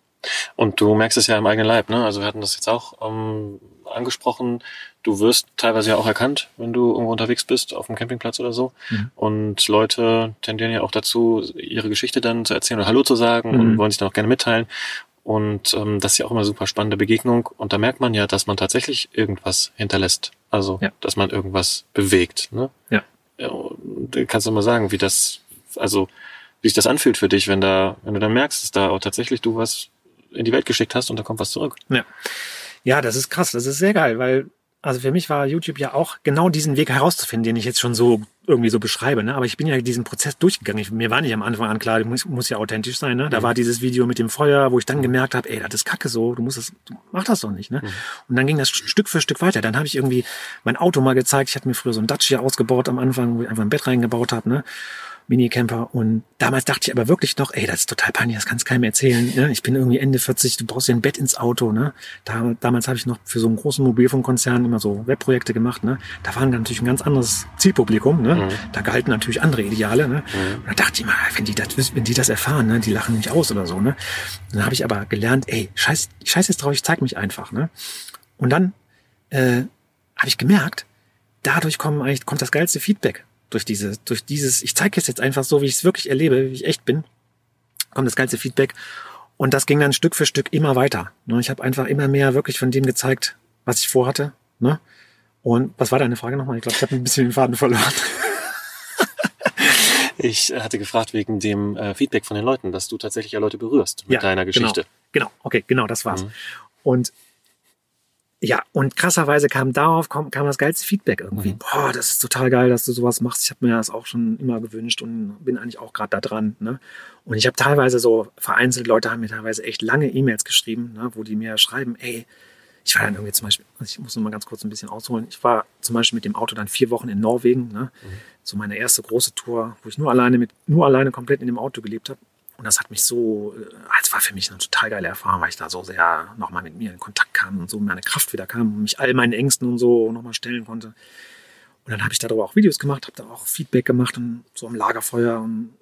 Und du merkst es ja im eigenen Leib, ne? Also wir hatten das jetzt auch ähm, angesprochen. Du wirst teilweise ja auch erkannt, wenn du irgendwo unterwegs bist, auf dem Campingplatz oder so. Mhm. Und Leute tendieren ja auch dazu, ihre Geschichte dann zu erzählen oder Hallo zu sagen und Mhm. wollen sich dann auch gerne mitteilen. Und ähm, das ist ja auch immer eine super spannende Begegnung. Und da merkt man ja, dass man tatsächlich irgendwas hinterlässt. Also, Ja. dass man irgendwas bewegt. Ne? Ja. Ja, und kannst du mal sagen, wie das, also wie sich das anfühlt für dich, wenn da, wenn du dann merkst, dass da auch tatsächlich du was in die Welt geschickt hast und da kommt was zurück. Ja, das ist krass. Das ist sehr geil, weil, also für mich war YouTube ja auch genau diesen Weg herauszufinden, den ich jetzt schon so irgendwie so beschreibe. Ne? Aber ich bin ja diesen Prozess durchgegangen. Ich, mir war nicht am Anfang an klar, du musst, muss ja authentisch sein. Ne? Da war dieses Video mit dem Feuer, wo ich dann gemerkt habe, ey, das ist kacke so, du musst das, du mach das doch nicht. Ne? Und dann ging das Stück für Stück weiter. Dann habe ich irgendwie mein Auto mal gezeigt. Ich hatte mir früher so ein Dacia ausgebaut am Anfang, wo ich einfach ein Bett reingebaut habe. Ne? Minicamper. Und damals dachte ich aber wirklich noch, ey, das ist total peinlich, das kannst keinem erzählen. Ne? Ich bin irgendwie Ende 40, du brauchst ja ein Bett ins Auto. Ne? Da, damals habe ich noch für so einen großen Mobilfunkkonzern immer so Webprojekte gemacht. Ne? Da waren natürlich ein ganz anderes Zielpublikum. Ne? Mhm. Da galten natürlich andere Ideale. Ne? Mhm. Und da dachte ich mal, wenn die das, wenn die das erfahren, ne? die lachen mich aus oder so. Ne? Dann habe ich aber gelernt, ey, scheiß, scheiß jetzt drauf, ich zeig mich einfach. Ne? Und dann äh, habe ich gemerkt, dadurch kommen eigentlich, kommt das geilste Feedback. Durch diese, durch dieses, ich zeige es jetzt einfach so, wie ich es wirklich erlebe, wie ich echt bin, kommt das geilste Feedback. Und das ging dann Stück für Stück immer weiter. Ne? Ich habe einfach immer mehr wirklich von dem gezeigt, was ich vorhatte. Ne? Und was war deine Frage nochmal? Ich glaube, ich habe ein bisschen den Faden verloren. Ich hatte gefragt wegen dem äh, Feedback von den Leuten, dass du tatsächlich ja Leute berührst mit Ja, deiner Geschichte. Genau, okay, genau, das war's. Mhm. Und ja, und krasserweise kam darauf kam, kam das geilste Feedback irgendwie. Mhm. Boah, das ist total geil, dass du sowas machst. Ich habe mir das auch schon immer gewünscht und bin eigentlich auch gerade da dran. Ne? Und ich habe teilweise so vereinzelt, Leute haben mir teilweise echt lange E-Mails geschrieben, ne, wo die mir schreiben, ey, ich war dann irgendwie zum Beispiel, also ich muss noch mal ganz kurz ein bisschen ausholen. Ich war zum Beispiel mit dem Auto dann vier Wochen in Norwegen, ne? so meine erste große Tour, wo ich nur alleine mit, nur alleine komplett in dem Auto gelebt habe. Und das hat mich so, äh, es war für mich eine total geile Erfahrung, weil ich da so sehr nochmal mit mir in Kontakt kam und so meine Kraft wieder kam und mich all meinen Ängsten und so nochmal stellen konnte. Und dann habe ich darüber auch Videos gemacht, habe da auch Feedback gemacht und so am Lagerfeuer und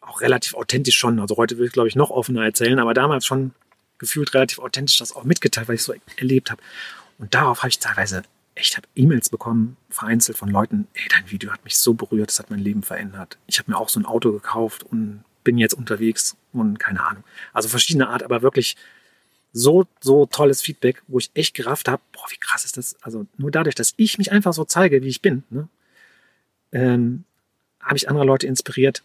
auch relativ authentisch schon. Also heute will ich, glaube ich, noch offener erzählen, aber damals schon gefühlt relativ authentisch das auch mitgeteilt, weil ich so erlebt habe. Und darauf habe ich teilweise echt E-Mails bekommen, vereinzelt von Leuten, ey, dein Video hat mich so berührt, das hat mein Leben verändert. Ich habe mir auch so ein Auto gekauft und bin jetzt unterwegs und keine Ahnung. Also verschiedene Art, aber wirklich so, so tolles Feedback, wo ich echt gerafft habe, boah, wie krass ist das? Also nur dadurch, dass ich mich einfach so zeige, wie ich bin, ne, ähm, habe ich andere Leute inspiriert,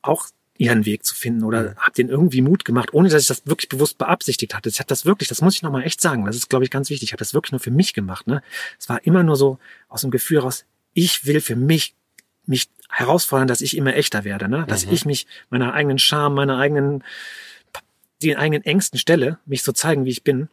auch ihren Weg zu finden oder Mhm. habe denen irgendwie Mut gemacht, ohne dass ich das wirklich bewusst beabsichtigt hatte. Ich habe das wirklich, das muss ich nochmal echt sagen, das ist, glaube ich, ganz wichtig. Ich habe das wirklich nur für mich gemacht. Ne? Es war immer nur so aus dem Gefühl raus, ich will für mich mich herausfordern, dass ich immer echter werde, ne? dass Mhm. ich mich meiner eigenen Scham, meiner eigenen, den eigenen Ängsten stelle, mich so zeigen, wie ich bin.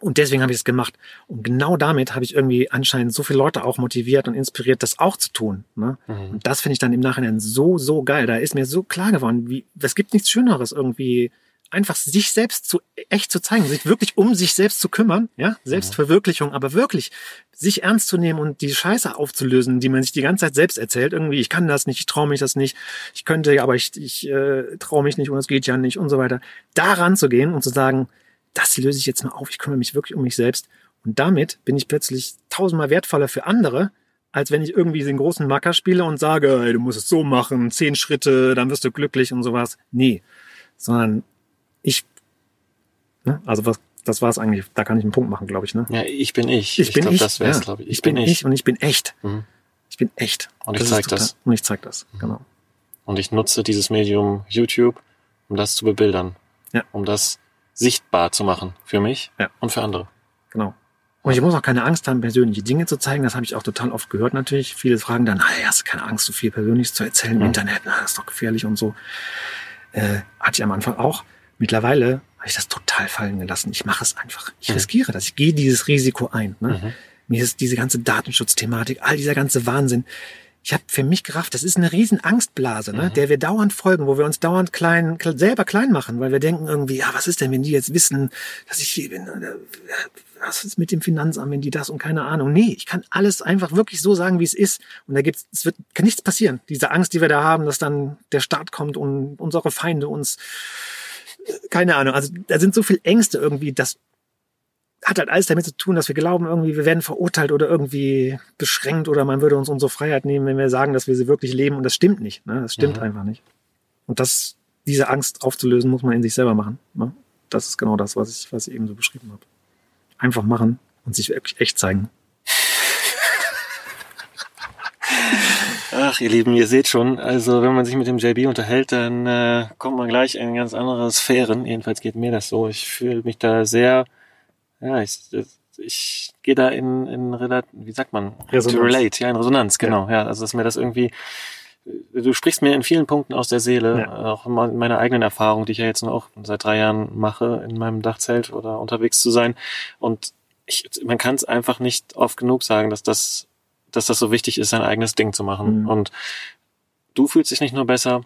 Und deswegen habe ich es gemacht. Und genau damit habe ich irgendwie anscheinend so viele Leute auch motiviert und inspiriert, das auch zu tun. Ne? Mhm. Und das finde ich dann im Nachhinein so, so geil. Da ist mir so klar geworden, wie, es gibt nichts Schöneres irgendwie, einfach sich selbst zu, echt zu zeigen, sich wirklich um sich selbst zu kümmern, ja, Selbstverwirklichung, aber wirklich sich ernst zu nehmen und die Scheiße aufzulösen, die man sich die ganze Zeit selbst erzählt, irgendwie, ich kann das nicht, ich traue mich das nicht, ich könnte, aber ich, ich äh, traue mich nicht und es geht ja nicht und so weiter. Da ranzugehen und zu sagen, das löse ich jetzt mal auf, ich kümmere mich wirklich um mich selbst. Und damit bin ich plötzlich tausendmal wertvoller für andere, als wenn ich irgendwie den großen Macker spiele und sage, ey, du musst es so machen, zehn Schritte, dann wirst du glücklich und sowas. Nee, sondern ich, ne? also was, das war es eigentlich, da kann ich einen Punkt machen, glaube ich. Ne? Ja, ich bin ich. Ich bin glaub, ich. Das wär's, ja. glaube ich. Ich, bin ich. und ich bin echt. Mhm. Ich bin echt. Und ich ist zeig total- das. Und ich zeig das, genau. Und ich nutze dieses Medium YouTube, um das zu bebildern. Ja. Um das sichtbar zu machen für mich Ja. und für andere. Genau. Und ich muss auch keine Angst haben, persönliche Dinge zu zeigen. Das habe ich auch total oft gehört natürlich. Viele fragen dann, hey, hast du keine Angst, so viel Persönliches zu erzählen im Mhm. Internet? Na, das ist doch gefährlich und so. Äh, hatte ich am Anfang auch. Mittlerweile habe ich das total fallen gelassen. Ich mache es einfach. Ich Mhm. riskiere das. Ich gehe dieses Risiko ein. Ne? Mhm. Mir ist diese ganze Datenschutzthematik, all dieser ganze Wahnsinn. Ich habe für mich gerafft, das ist eine riesen Angstblase, ne, Mhm. der wir dauernd folgen, wo wir uns dauernd klein, kle- selber klein machen, weil wir denken irgendwie, ja, was ist denn, wenn die jetzt wissen, dass ich hier bin? Oder, Was ist mit dem Finanzamt, wenn die das und keine Ahnung. Nee, ich kann alles einfach wirklich so sagen, wie es ist. Und da gibt's, es wird, kann nichts passieren. Diese Angst, die wir da haben, dass dann der Staat kommt und unsere Feinde uns, äh, keine Ahnung. Also da sind so viel Ängste irgendwie, das hat halt alles damit zu tun, dass wir glauben, irgendwie, wir werden verurteilt oder irgendwie beschränkt oder man würde uns unsere Freiheit nehmen, wenn wir sagen, dass wir sie wirklich leben. Und das stimmt nicht. Ne? Das stimmt Mhm. einfach nicht. Und das, diese Angst aufzulösen, muss man in sich selber machen. Ne? Das ist genau das, was ich, was ich eben so beschrieben habe. Einfach machen und sich wirklich echt zeigen. Ach, ihr Lieben, ihr seht schon, also wenn man sich mit dem JB unterhält, dann äh, kommt man gleich in ganz andere Sphären. Jedenfalls geht mir das so. Ich fühle mich da sehr, ja, ich, ich gehe da in, in wie sagt man? Resonanz. To relate, ja, in Resonanz, genau. Ja, also dass mir das irgendwie, du sprichst mir in vielen Punkten aus der Seele, Ja. auch in meiner eigenen Erfahrung, die ich ja jetzt noch auch seit drei Jahren mache, in meinem Dachzelt oder unterwegs zu sein. Und ich, man kann es einfach nicht oft genug sagen, dass das, dass das so wichtig ist, sein eigenes Ding zu machen. Mhm. Und du fühlst dich nicht nur besser,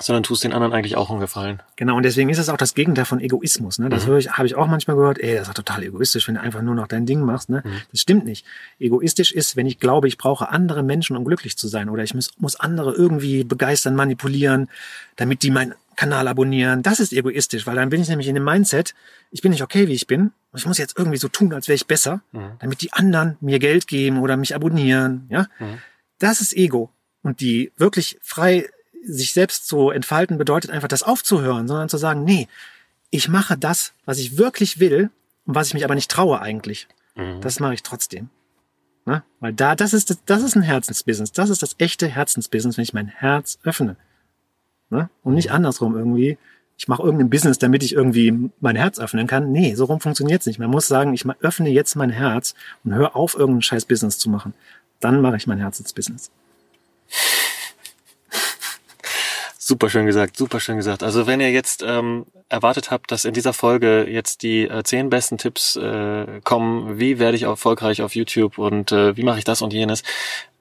sondern tust den anderen eigentlich auch einen Gefallen. Genau, und deswegen ist es auch das Gegenteil von Egoismus. Ne? Das Mhm. höre ich, habe ich auch manchmal gehört, ey, das ist doch total egoistisch, wenn du einfach nur noch dein Ding machst. Ne? Mhm. Das stimmt nicht. Egoistisch ist, wenn ich glaube, ich brauche andere Menschen, um glücklich zu sein. Oder ich muss, muss andere irgendwie begeistern, manipulieren, damit die meinen Kanal abonnieren. Das ist egoistisch, weil dann bin ich nämlich in dem Mindset, ich bin nicht okay, wie ich bin. Und ich muss jetzt irgendwie so tun, als wäre ich besser, Mhm. damit die anderen mir Geld geben oder mich abonnieren. Ja, Mhm. das ist Ego. Und die wirklich frei sich selbst zu entfalten bedeutet einfach das aufzuhören, sondern zu sagen, nee, ich mache das, was ich wirklich will und was ich mich aber nicht traue eigentlich. Mhm. Das mache ich trotzdem. Ne? Weil da, das ist, das, das ist ein Herzensbusiness. Das ist das echte Herzensbusiness, wenn ich mein Herz öffne. Ne? Und nicht andersrum irgendwie. Ich mache irgendein Business, damit ich irgendwie mein Herz öffnen kann. Nee, so rum funktioniert's nicht. Man muss sagen, ich öffne jetzt mein Herz und höre auf, irgendein scheiß Business zu machen. Dann mache ich mein Herzensbusiness. Super schön gesagt, super schön gesagt. Also wenn ihr jetzt ähm, erwartet habt, dass in dieser Folge jetzt die äh, zehn besten Tipps äh, kommen, wie werde ich erfolgreich auf YouTube und äh, wie mache ich das und jenes,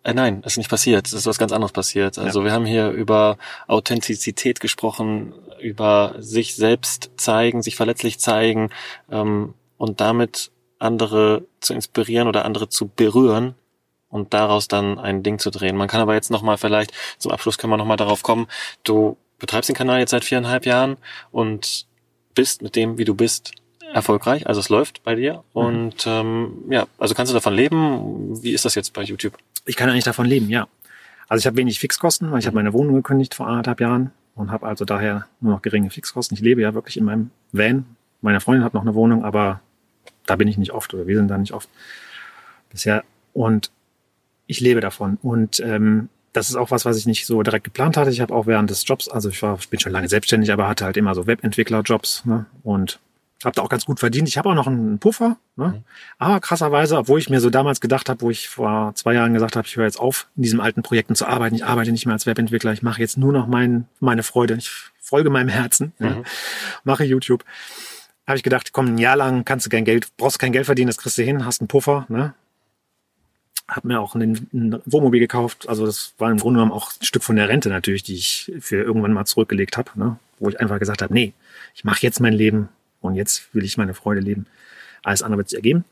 äh, nein, ist nicht passiert. Es ist was ganz anderes passiert. Also wir haben hier über Authentizität gesprochen, über sich selbst zeigen, sich verletzlich zeigen ähm, und damit andere zu inspirieren oder andere zu berühren und daraus dann ein Ding zu drehen. Man kann aber jetzt nochmal vielleicht, zum Abschluss können wir nochmal darauf kommen, du betreibst den Kanal jetzt seit viereinhalb Jahren und bist mit dem, wie du bist, erfolgreich. Also es läuft bei dir. Und ähm, ja, also kannst du davon leben? Wie ist das jetzt bei YouTube? Ich kann eigentlich davon leben, ja. Also ich habe wenig Fixkosten, weil ich habe meine Wohnung gekündigt vor anderthalb Jahren und habe also daher nur noch geringe Fixkosten. Ich lebe ja wirklich in meinem Van. Meine Freundin hat noch eine Wohnung, aber da bin ich nicht oft oder wir sind da nicht oft bisher. Und ich lebe davon. Und ähm, das ist auch was, was ich nicht so direkt geplant hatte. Ich habe auch während des Jobs, also ich war, ich bin schon lange selbstständig, aber hatte halt immer so Webentwickler-Jobs ne? und habe da auch ganz gut verdient. Ich habe auch noch einen Puffer, ne? aber krasserweise, obwohl ich mir so damals gedacht habe, wo ich vor zwei Jahren gesagt habe, ich höre jetzt auf, in diesen alten Projekten zu arbeiten. Ich arbeite nicht mehr als Webentwickler. Ich mache jetzt nur noch mein, meine Freude. Ich folge meinem Herzen, ja? Mhm. mache YouTube. Habe ich gedacht, komm, ein Jahr lang kannst du kein Geld, brauchst kein Geld verdienen, das kriegst du hin, hast einen Puffer, ne? Hab mir auch ein, ein Wohnmobil gekauft. Also das war im Grunde genommen auch ein Stück von der Rente natürlich, die ich für irgendwann mal zurückgelegt habe, ne? wo ich einfach gesagt habe, nee, ich mache jetzt mein Leben und jetzt will ich meine Freude leben. Alles andere wird sich ergeben.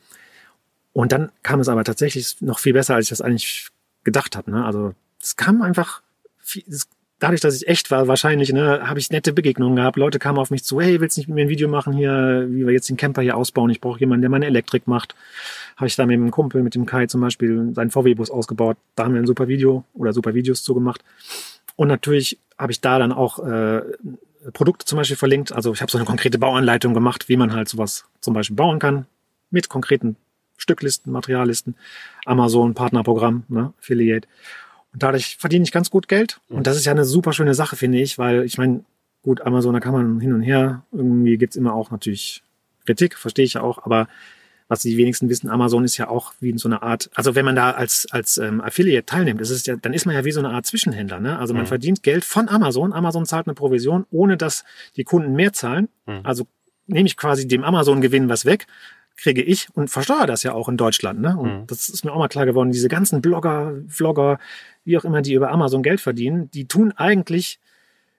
Und dann kam es aber tatsächlich noch viel besser, als ich das eigentlich gedacht habe. Ne? Also es kam einfach, viel, es, dadurch, dass ich echt war, wahrscheinlich, ne, habe ich nette Begegnungen gehabt. Leute kamen auf mich zu, hey, willst du nicht mit mir ein Video machen hier, wie wir jetzt den Camper hier ausbauen? Ich brauche jemanden, der meine Elektrik macht. Habe ich da mit einem Kumpel, mit dem Kai zum Beispiel, seinen VW-Bus ausgebaut. Da haben wir ein super Video oder super Videos zugemacht. Und natürlich habe ich da dann auch äh, Produkte zum Beispiel verlinkt. Also ich habe so eine konkrete Bauanleitung gemacht, wie man halt sowas zum Beispiel bauen kann, mit konkreten Stücklisten, Materiallisten, Amazon, Partnerprogramm, ne, Affiliate. Und dadurch verdiene ich ganz gut Geld. Und das ist ja eine super schöne Sache, finde ich, weil ich meine, gut, Amazon, da kann man hin und her. Irgendwie gibt's immer auch natürlich Kritik, verstehe ich ja auch, aber was die wenigsten wissen, Amazon ist ja auch wie so eine Art, also wenn man da als, als ähm, Affiliate teilnimmt, ist ja, dann ist man ja wie so eine Art Zwischenhändler. Ne? Also man Mhm. verdient Geld von Amazon, Amazon zahlt eine Provision, ohne dass die Kunden mehr zahlen. Mhm. Also nehme ich quasi dem Amazon-Gewinn was weg, kriege ich und versteuere das ja auch in Deutschland. Ne? Und Mhm. das ist mir auch mal klar geworden, diese ganzen Blogger, Vlogger, wie auch immer, die über Amazon Geld verdienen, die tun eigentlich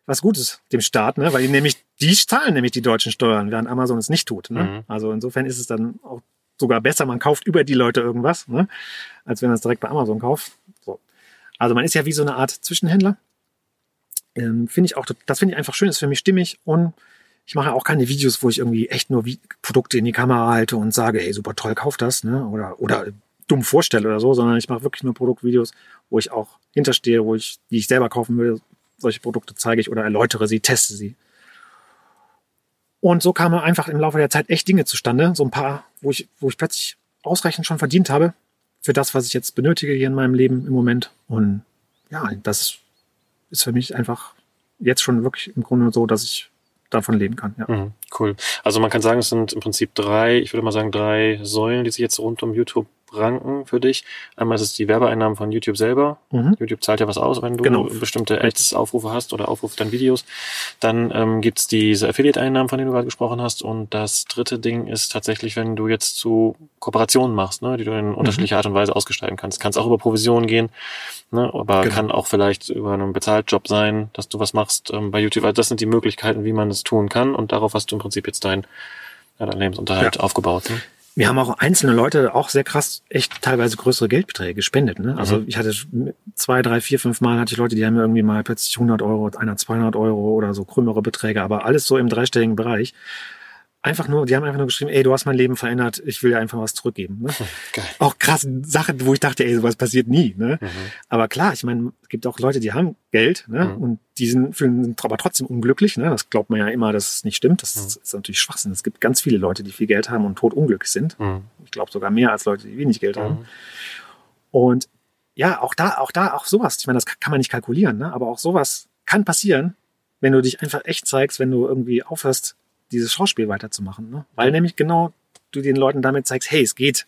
was Gutes dem Staat, ne? weil die nämlich, die zahlen nämlich die deutschen Steuern, während Amazon es nicht tut. Ne? Mhm. Also insofern ist es dann auch sogar besser, man kauft über die Leute irgendwas, ne? als wenn man es direkt bei Amazon kauft. So. Also man ist ja wie so eine Art Zwischenhändler. Ähm, finde ich auch, das finde ich einfach schön, ist für mich stimmig und ich mache auch keine Videos, wo ich irgendwie echt nur wie Produkte in die Kamera halte und sage, hey, super toll, kauf das, ne? Oder, oder dumm vorstelle oder so, sondern ich mache wirklich nur Produktvideos, wo ich auch hinterstehe, wo ich, die ich selber kaufen will. Solche Produkte zeige ich oder erläutere sie, teste sie. Und so kamen einfach im Laufe der Zeit echt Dinge zustande. So ein paar, wo ich, wo ich plötzlich ausreichend schon verdient habe für das, was ich jetzt benötige hier in meinem Leben im Moment. Und ja, das ist für mich einfach jetzt schon wirklich im Grunde so, dass ich davon leben kann. Ja. Mhm, cool. Also man kann sagen, es sind im Prinzip drei, ich würde mal sagen, drei Säulen, die sich jetzt rund um YouTube ranken für dich. Einmal ist es die Werbeeinnahmen von YouTube selber. Mhm. YouTube zahlt ja was aus, wenn du Genau. bestimmte Ads-Aufrufe hast oder Aufrufe deinen Videos. Dann ähm, gibt's diese Affiliate-Einnahmen, von denen du gerade gesprochen hast. Und das dritte Ding ist tatsächlich, wenn du jetzt zu Kooperationen machst, ne, die du in unterschiedlicher Art und Weise ausgestalten kannst. Kannst auch über Provisionen gehen, ne, aber Genau. kann auch vielleicht über einen Bezahltjob sein, dass du was machst ähm, bei YouTube. Also das sind die Möglichkeiten, wie man es tun kann. Und darauf hast du im Prinzip jetzt dein, ja, dein Lebensunterhalt aufgebaut. Ne? Wir haben auch einzelne Leute auch sehr krass, echt teilweise größere Geldbeträge gespendet. Ne? Also Mhm. ich hatte zwei, drei, vier, fünf Mal hatte ich Leute, die haben mir irgendwie mal plötzlich 100 Euro, einer 200 Euro oder so krümmere Beträge, aber alles so im dreistelligen Bereich. Einfach nur, die haben einfach nur geschrieben, ey, du hast mein Leben verändert, ich will dir einfach was zurückgeben. Ne? Geil. Auch krasse Sachen, wo ich dachte, ey, sowas passiert nie. Ne? Mhm. Aber klar, ich meine, es gibt auch Leute, die haben Geld ne? Mhm. und die sind, fühlen sind aber trotzdem unglücklich. Ne? Das glaubt man ja immer, dass es nicht stimmt. Das Mhm. ist natürlich Schwachsinn. Es gibt ganz viele Leute, die viel Geld haben und tot unglücklich sind. Mhm. Ich glaube sogar mehr als Leute, die wenig Geld haben. Mhm. Und ja, auch da, auch da, auch sowas. Ich meine, das kann man nicht kalkulieren, ne? aber auch sowas kann passieren, wenn du dich einfach echt zeigst, wenn du irgendwie aufhörst, dieses Schauspiel weiterzumachen. Ne? Weil nämlich genau du den Leuten damit zeigst, hey, es geht.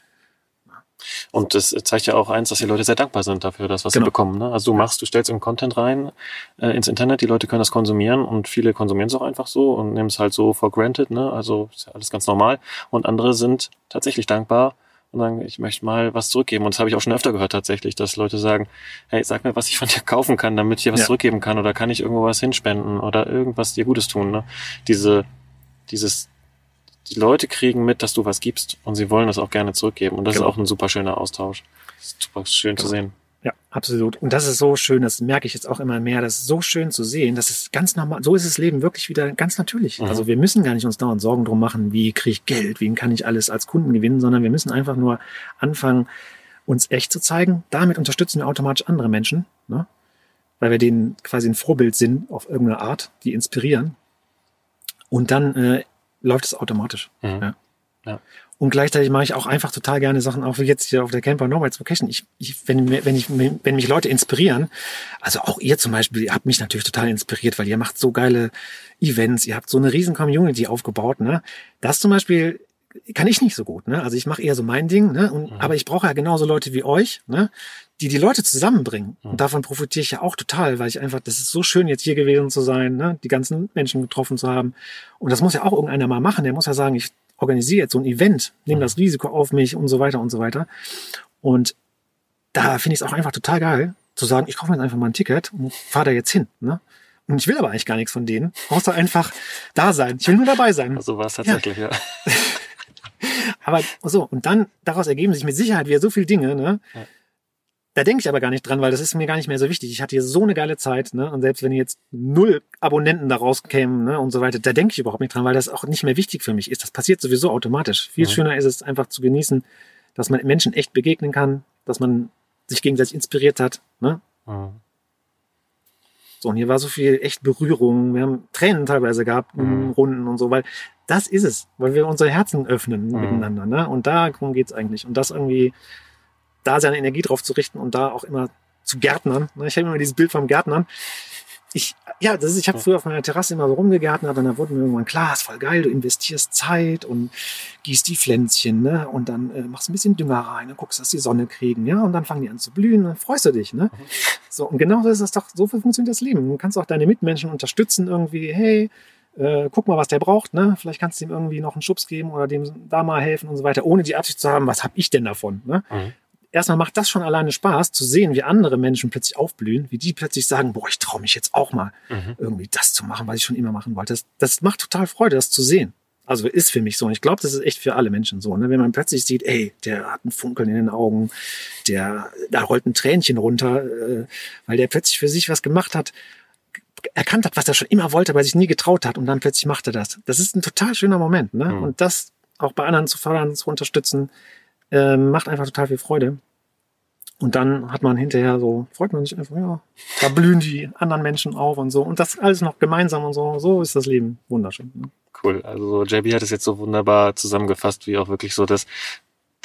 Und das zeigt ja auch eins, dass die Leute sehr dankbar sind dafür, das, was Genau. sie bekommen. Ne? Also du machst, du stellst einen Content rein äh, ins Internet, die Leute können das konsumieren und viele konsumieren es auch einfach so und nehmen es halt so for granted, ne? Also ist ja alles ganz normal. Und andere sind tatsächlich dankbar und sagen, ich möchte mal was zurückgeben. Und das habe ich auch schon öfter gehört tatsächlich, dass Leute sagen, hey, sag mir, was ich von dir kaufen kann, damit ich dir was Ja. zurückgeben kann oder kann ich irgendwo was hinspenden oder irgendwas dir Gutes tun. Ne? Diese, dieses die Leute kriegen mit, dass du was gibst und sie wollen das auch gerne zurückgeben. Und das Genau. ist auch ein super schöner Austausch. Das ist super schön zu sehen. Ja, absolut. Und das ist so schön, das merke ich jetzt auch immer mehr, das ist so schön zu sehen, das ist ganz normal, so ist das Leben wirklich wieder ganz natürlich. Mhm. Also wir müssen gar nicht uns dauernd Sorgen drum machen, wie kriege ich Geld, wen kann ich alles als Kunden gewinnen, sondern wir müssen einfach nur anfangen, uns echt zu zeigen. Damit unterstützen wir automatisch andere Menschen, ne? weil wir denen quasi ein Vorbild sind auf irgendeine Art, die inspirieren. Und dann äh, läuft es automatisch. Mhm. Ja. Ja. Und gleichzeitig mache ich auch einfach total gerne Sachen, auch wie jetzt hier auf der Camper Nomads Vacation. Ich, ich, wenn, wenn, ich, wenn mich Leute inspirieren, also auch ihr zum Beispiel, ihr habt mich natürlich total inspiriert, weil ihr macht so geile Events, ihr habt so eine riesen Community aufgebaut. Ne? Das zum Beispiel kann ich nicht so gut. Ne? Also ich mache eher so mein Ding, ne? Und, Mhm. aber ich brauche ja genauso Leute wie euch, ne? die die Leute zusammenbringen. Mhm. Und davon profitiere ich ja auch total, weil ich einfach, das ist so schön, jetzt hier gewesen zu sein, ne? die ganzen Menschen getroffen zu haben. Und das muss ja auch irgendeiner mal machen. Der muss ja sagen, ich organisiere jetzt so ein Event, nehme Mhm. das Risiko auf mich und so weiter und so weiter. Und da finde ich es auch einfach total geil, zu sagen, ich kaufe mir jetzt einfach mal ein Ticket und fahre da jetzt hin. Ne? Und ich will aber eigentlich gar nichts von denen, außer einfach da sein. Ich will nur dabei sein. So war es tatsächlich, ja. Aber so, und dann daraus ergeben sich mit Sicherheit wieder so viele Dinge, ne? Ja. Da denke ich aber gar nicht dran, weil das ist mir gar nicht mehr so wichtig. Ich hatte hier so eine geile Zeit, ne? Und selbst wenn jetzt null Abonnenten daraus kämen, ne, und so weiter, da denke ich überhaupt nicht dran, weil das auch nicht mehr wichtig für mich ist. Das passiert sowieso automatisch. Viel Mhm. schöner ist es einfach zu genießen, dass man Menschen echt begegnen kann, dass man sich gegenseitig inspiriert hat, ne? Mhm. So, und hier war so viel echt Berührung. Wir haben Tränen teilweise gehabt in Mhm. Runden und so, weil das ist es, weil wir unsere Herzen öffnen Mhm. miteinander. Ne? Und darum geht's eigentlich. Und das irgendwie, da seine Energie drauf zu richten und da auch immer zu Gärtnern. Ne? Ich habe immer dieses Bild vom Gärtnern. Ich, ja, das ist, ich habe früher auf meiner Terrasse immer so rumgegärtnert und dann wurde mir irgendwann klar, ist voll geil, du investierst Zeit und gießt die Pflänzchen, ne? Und dann äh, machst ein bisschen Dünger rein und guckst, dass die Sonne kriegen, ja? Und dann fangen die an zu blühen und dann freust du dich, ne? So, und genau so ist das doch, so funktioniert das Leben. Du kannst auch deine Mitmenschen unterstützen irgendwie, hey, äh, guck mal, was der braucht, ne? Vielleicht kannst du ihm irgendwie noch einen Schubs geben oder dem da mal helfen und so weiter, ohne die Absicht zu haben, was habe ich denn davon, ne? Mhm. Erstmal macht das schon alleine Spaß, zu sehen, wie andere Menschen plötzlich aufblühen, wie die plötzlich sagen, boah, ich traue mich jetzt auch mal Mhm. irgendwie das zu machen, was ich schon immer machen wollte. Das, das macht total Freude, das zu sehen. Also ist für mich so. Und ich glaube, das ist echt für alle Menschen so. Ne? Wenn man plötzlich sieht, ey, der hat ein Funkeln in den Augen, der, da rollt ein Tränchen runter, äh, weil der plötzlich für sich was gemacht hat, erkannt hat, was er schon immer wollte, aber sich nie getraut hat und dann plötzlich macht er das. Das ist ein total schöner Moment. Ne? Mhm. Und das auch bei anderen zu fördern, zu unterstützen, ähm, macht einfach total viel Freude. Und dann hat man hinterher so, freut man sich einfach, ja, da blühen die anderen Menschen auf und so. Und das alles noch gemeinsam und so. So ist das Leben wunderschön. Ne? Cool. Also JB hat es jetzt so wunderbar zusammengefasst, wie auch wirklich so das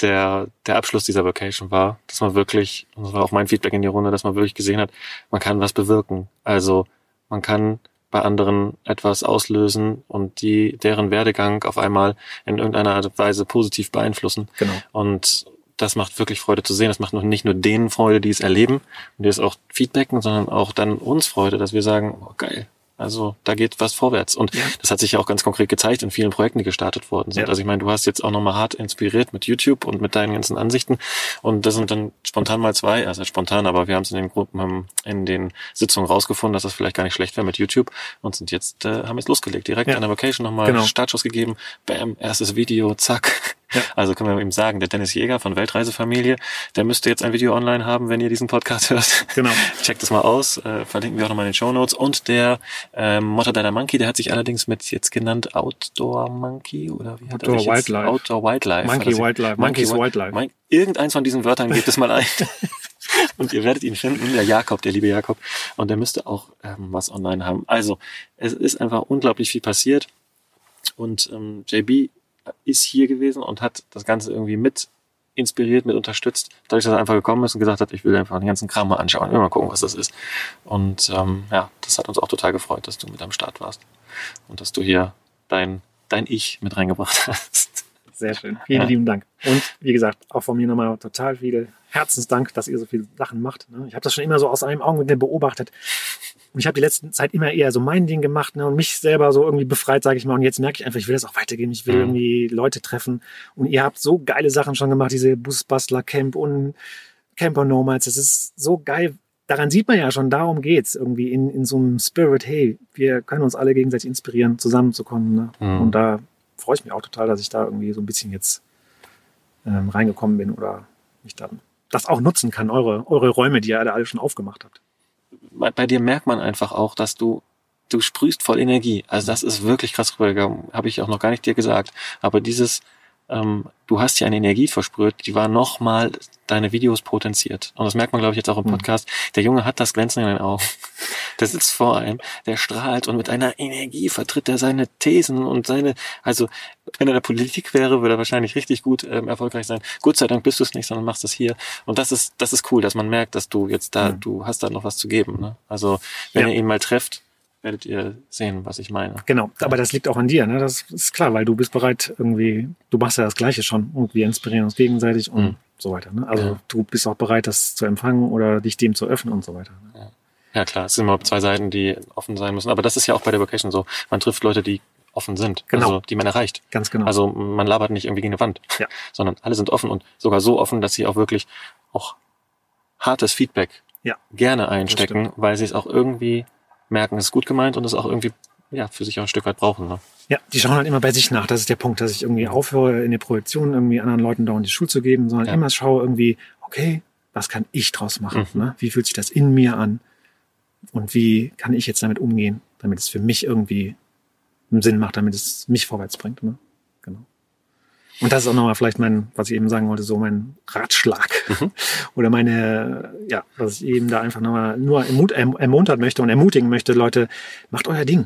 der, der Abschluss dieser Vacation war, dass man wirklich, und das war auch mein Feedback in die Runde, dass man wirklich gesehen hat, man kann was bewirken. Also man kann bei anderen etwas auslösen und die, deren Werdegang auf einmal in irgendeiner Art und Weise positiv beeinflussen. Genau. Und das macht wirklich Freude zu sehen. Das macht noch nicht nur denen Freude, die es erleben und die es auch feedbacken, sondern auch dann uns Freude, dass wir sagen, oh, geil. Also da geht was vorwärts. Und Ja. das hat sich ja auch ganz konkret gezeigt in vielen Projekten, die gestartet worden sind. Ja. Also ich meine, du hast jetzt auch nochmal hart inspiriert mit YouTube und mit deinen ganzen Ansichten. Und das sind dann spontan mal zwei, also spontan, aber wir haben es in den Gruppen, in den Sitzungen rausgefunden, dass das vielleicht gar nicht schlecht wäre mit YouTube und sind jetzt, äh, haben jetzt losgelegt. Direkt Ja. an der Vacation nochmal Genau. Startschuss gegeben. Bam, erstes Video, zack. Ja. Also können wir ihm sagen, der Dennis Jäger von Weltreisefamilie, der müsste jetzt ein Video online haben, wenn ihr diesen Podcast hört. Genau. Checkt das mal aus, äh, verlinken wir auch nochmal in den Show Notes. Und der ähm, Mortadella Monkey, der hat sich allerdings mit jetzt genannt Outdoor Monkey oder wie hat Outdoor er sich jetzt? Wildlife. Outdoor Wildlife. Monkey Wildlife. Monkey's Wildlife. Mon Irgendeins von diesen Wörtern gebt es mal ein. Und ihr werdet ihn finden, der Jakob, der liebe Jakob. Und der müsste auch ähm, was online haben. Also, es ist einfach unglaublich viel passiert. Und ähm, JB ist hier gewesen und hat das Ganze irgendwie mit inspiriert, mit unterstützt, dadurch, dass er einfach gekommen ist und gesagt hat, ich will einfach den ganzen Kram mal anschauen, ich will mal gucken, was das ist. Und ähm, ja, das hat uns auch total gefreut, dass du mit am Start warst und dass du hier dein, dein Ich mit reingebracht hast. Sehr schön. Vielen Ja. lieben Dank. Und wie gesagt, auch von mir nochmal total viel Herzensdank, dass ihr so viele Sachen macht. ne? Ich habe das schon immer so aus einem Augenwinkel beobachtet. Und ich habe die letzten Zeit immer eher so mein Ding gemacht ne, und mich selber so irgendwie befreit, sage ich mal. Und jetzt merke ich einfach, ich will das auch weitergeben. Ich will Mhm. irgendwie Leute treffen. Und ihr habt so geile Sachen schon gemacht, diese Busbastler Camp und Camper Nomads. Das ist so geil. Daran sieht man ja schon, darum geht's irgendwie in, in so einem Spirit, hey, wir können uns alle gegenseitig inspirieren, zusammenzukommen. Ne? Mhm. Und da freue ich mich auch total, dass ich da irgendwie so ein bisschen jetzt ähm, reingekommen bin oder mich dann das auch nutzen kann, eure, eure Räume, die ihr alle, alle schon aufgemacht habt. Bei, dir merkt man einfach auch, dass du du sprühst voll Energie. Also das ist wirklich krass rübergegangen. Habe ich auch noch gar nicht dir gesagt. Aber dieses, ähm, du hast hier eine Energie versprüht, die war nochmal deine Videos potenziert. Und das merkt man, glaube ich, jetzt auch im Mhm. Podcast. Der Junge hat das Glänzen in den Augen. Der sitzt vor einem, der strahlt und mit einer Energie vertritt er seine Thesen und seine, also wenn er in der Politik wäre, würde er wahrscheinlich richtig gut ähm, erfolgreich sein. Gott sei Dank bist du es nicht, sondern machst es hier. Und das ist, das ist cool, dass man merkt, dass du jetzt da, Mhm. du hast da noch was zu geben. Ne? Also wenn Ja. ihr ihn mal trefft, werdet ihr sehen, was ich meine. Genau, aber das liegt auch an dir, ne? Das ist klar, weil du bist bereit, irgendwie, du machst ja das Gleiche schon und wir inspirieren uns gegenseitig und Mhm. so weiter. Ne? Also Ja. du bist auch bereit, das zu empfangen oder dich dem zu öffnen und so weiter. Ne? Ja klar, es sind immer zwei Seiten, die offen sein müssen. Aber das ist ja auch bei der Vacation so. Man trifft Leute, die offen sind, Genau. also die man erreicht. Ganz genau. Also man labert nicht irgendwie gegen eine Wand, Ja. sondern alle sind offen und sogar so offen, dass sie auch wirklich auch hartes Feedback Ja. gerne einstecken, weil sie es auch irgendwie merken, es ist gut gemeint und es auch irgendwie ja für sich auch ein Stück weit brauchen. Ne? Ja, die schauen halt immer bei sich nach. Das ist der Punkt, dass ich irgendwie aufhöre, in der Projektion irgendwie anderen Leuten dauernd die Schuld zu geben, sondern Ja. immer schaue irgendwie, okay, was kann ich draus machen? Mhm. Ne? Wie fühlt sich das in mir an? Und wie kann ich jetzt damit umgehen, damit es für mich irgendwie einen Sinn macht, damit es mich vorwärts bringt? Ne? Und das ist auch nochmal vielleicht mein, was ich eben sagen wollte, so mein Ratschlag mhm. oder meine, ja, was ich eben da einfach nochmal nur ermut ermuntern möchte und ermutigen möchte, Leute, macht euer Ding.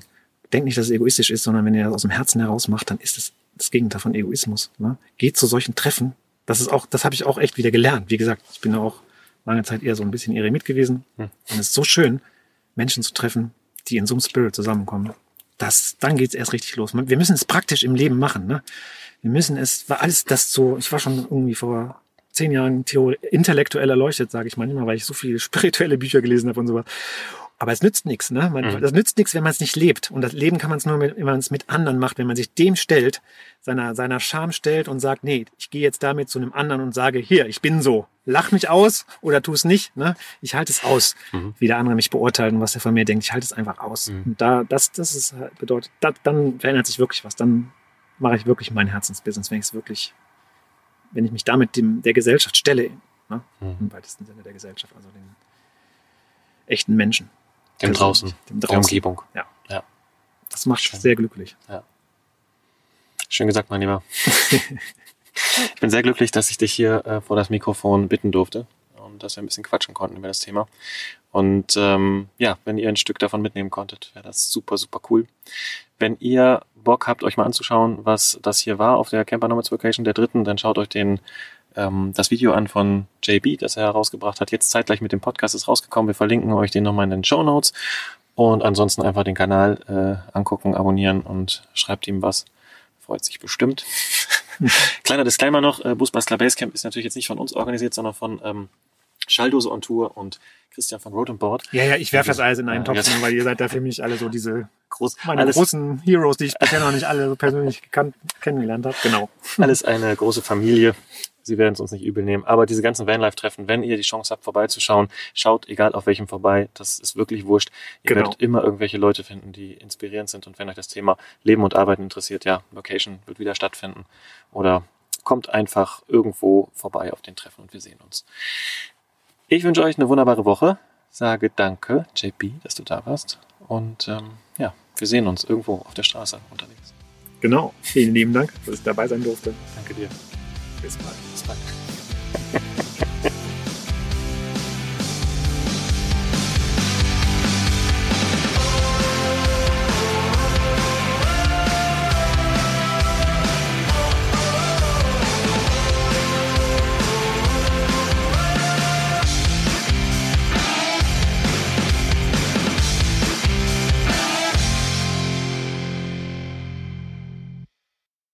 Denkt nicht, dass es egoistisch ist, sondern wenn ihr das aus dem Herzen heraus macht, dann ist es das Gegenteil von Egoismus. Ne? Geht zu solchen Treffen. Das ist auch, das habe ich auch echt wieder gelernt. Wie gesagt, ich bin auch lange Zeit eher so ein bisschen Eremit gewesen. Mhm. Und es ist so schön, Menschen zu treffen, die in so einem Spirit zusammenkommen. Das, dann geht's erst richtig los. Wir müssen es praktisch im Leben machen. Ne? Wir müssen es, war alles das so, ich war schon irgendwie vor zehn Jahren intellektuell erleuchtet, sage ich manchmal, weil ich so viele spirituelle Bücher gelesen habe und sowas. Aber es nützt nichts, ne? Man, mhm. Das nützt nichts, wenn man es nicht lebt. Und das Leben kann man es nur, mit, wenn man es mit anderen macht, wenn man sich dem stellt, seiner, seiner Scham stellt und sagt, nee, ich gehe jetzt damit zu einem anderen und sage, hier, ich bin so. Lach mich aus oder tu es nicht. Ne? Ich halte es aus, mhm. wie der andere mich beurteilt und was er von mir denkt. Ich halte es einfach aus. Mhm. Und da, das, das ist bedeutet, da, dann verändert sich wirklich was. Dann mache ich wirklich mein Herzensbusiness, wenn ich es wirklich, wenn ich mich damit dem, der Gesellschaft stelle, ne? Mhm. im weitesten Sinne der Gesellschaft, also den echten Menschen. Dem draußen, dem draußen, der Umgebung. Ja. ja. Das macht Schön. sehr glücklich. Ja. Schön gesagt, mein Lieber. ich bin sehr glücklich, dass ich dich hier äh, vor das Mikrofon bitten durfte und dass wir ein bisschen quatschen konnten über das Thema. Und ähm, ja, wenn ihr ein Stück davon mitnehmen konntet, wäre das super, super cool. Wenn ihr Bock habt, euch mal anzuschauen, was das hier war auf der Camper Nomads Vacation der dritten, dann schaut euch den ähm, das Video an von JB, das er herausgebracht hat. Jetzt zeitgleich mit dem Podcast ist rausgekommen. Wir verlinken euch den nochmal in den Show Notes. Und ansonsten einfach den Kanal äh, angucken, abonnieren und schreibt ihm was. Freut sich bestimmt. Kleiner Disclaimer noch, äh, Busbastler Basecamp ist natürlich jetzt nicht von uns organisiert, sondern von ähm, Schalldose on Tour und Christian von Board. Ja, ja, ich werfe das alles in einen Topf, ja. weil ihr seid da für mich alle so diese Groß, meine alles, großen Heroes, die ich bisher noch nicht alle so persönlich gekannt, kennengelernt habe. Genau. Alles eine große Familie. Sie werden es uns nicht übel nehmen. Aber diese ganzen Vanlife-Treffen, wenn ihr die Chance habt, vorbeizuschauen, schaut, egal auf welchem vorbei. Das ist wirklich wurscht. Ihr genau. werdet immer irgendwelche Leute finden, die inspirierend sind. Und wenn euch das Thema Leben und Arbeiten interessiert, ja, Location wird wieder stattfinden. Oder kommt einfach irgendwo vorbei auf den Treffen und wir sehen uns. Ich wünsche euch eine wunderbare Woche. Sage danke, JP, dass du da warst. Und ähm, ja, wir sehen uns irgendwo auf der Straße unterwegs. Genau. Vielen lieben Dank, dass ich dabei sein durfte. Danke dir. Bis bald. Bis bald.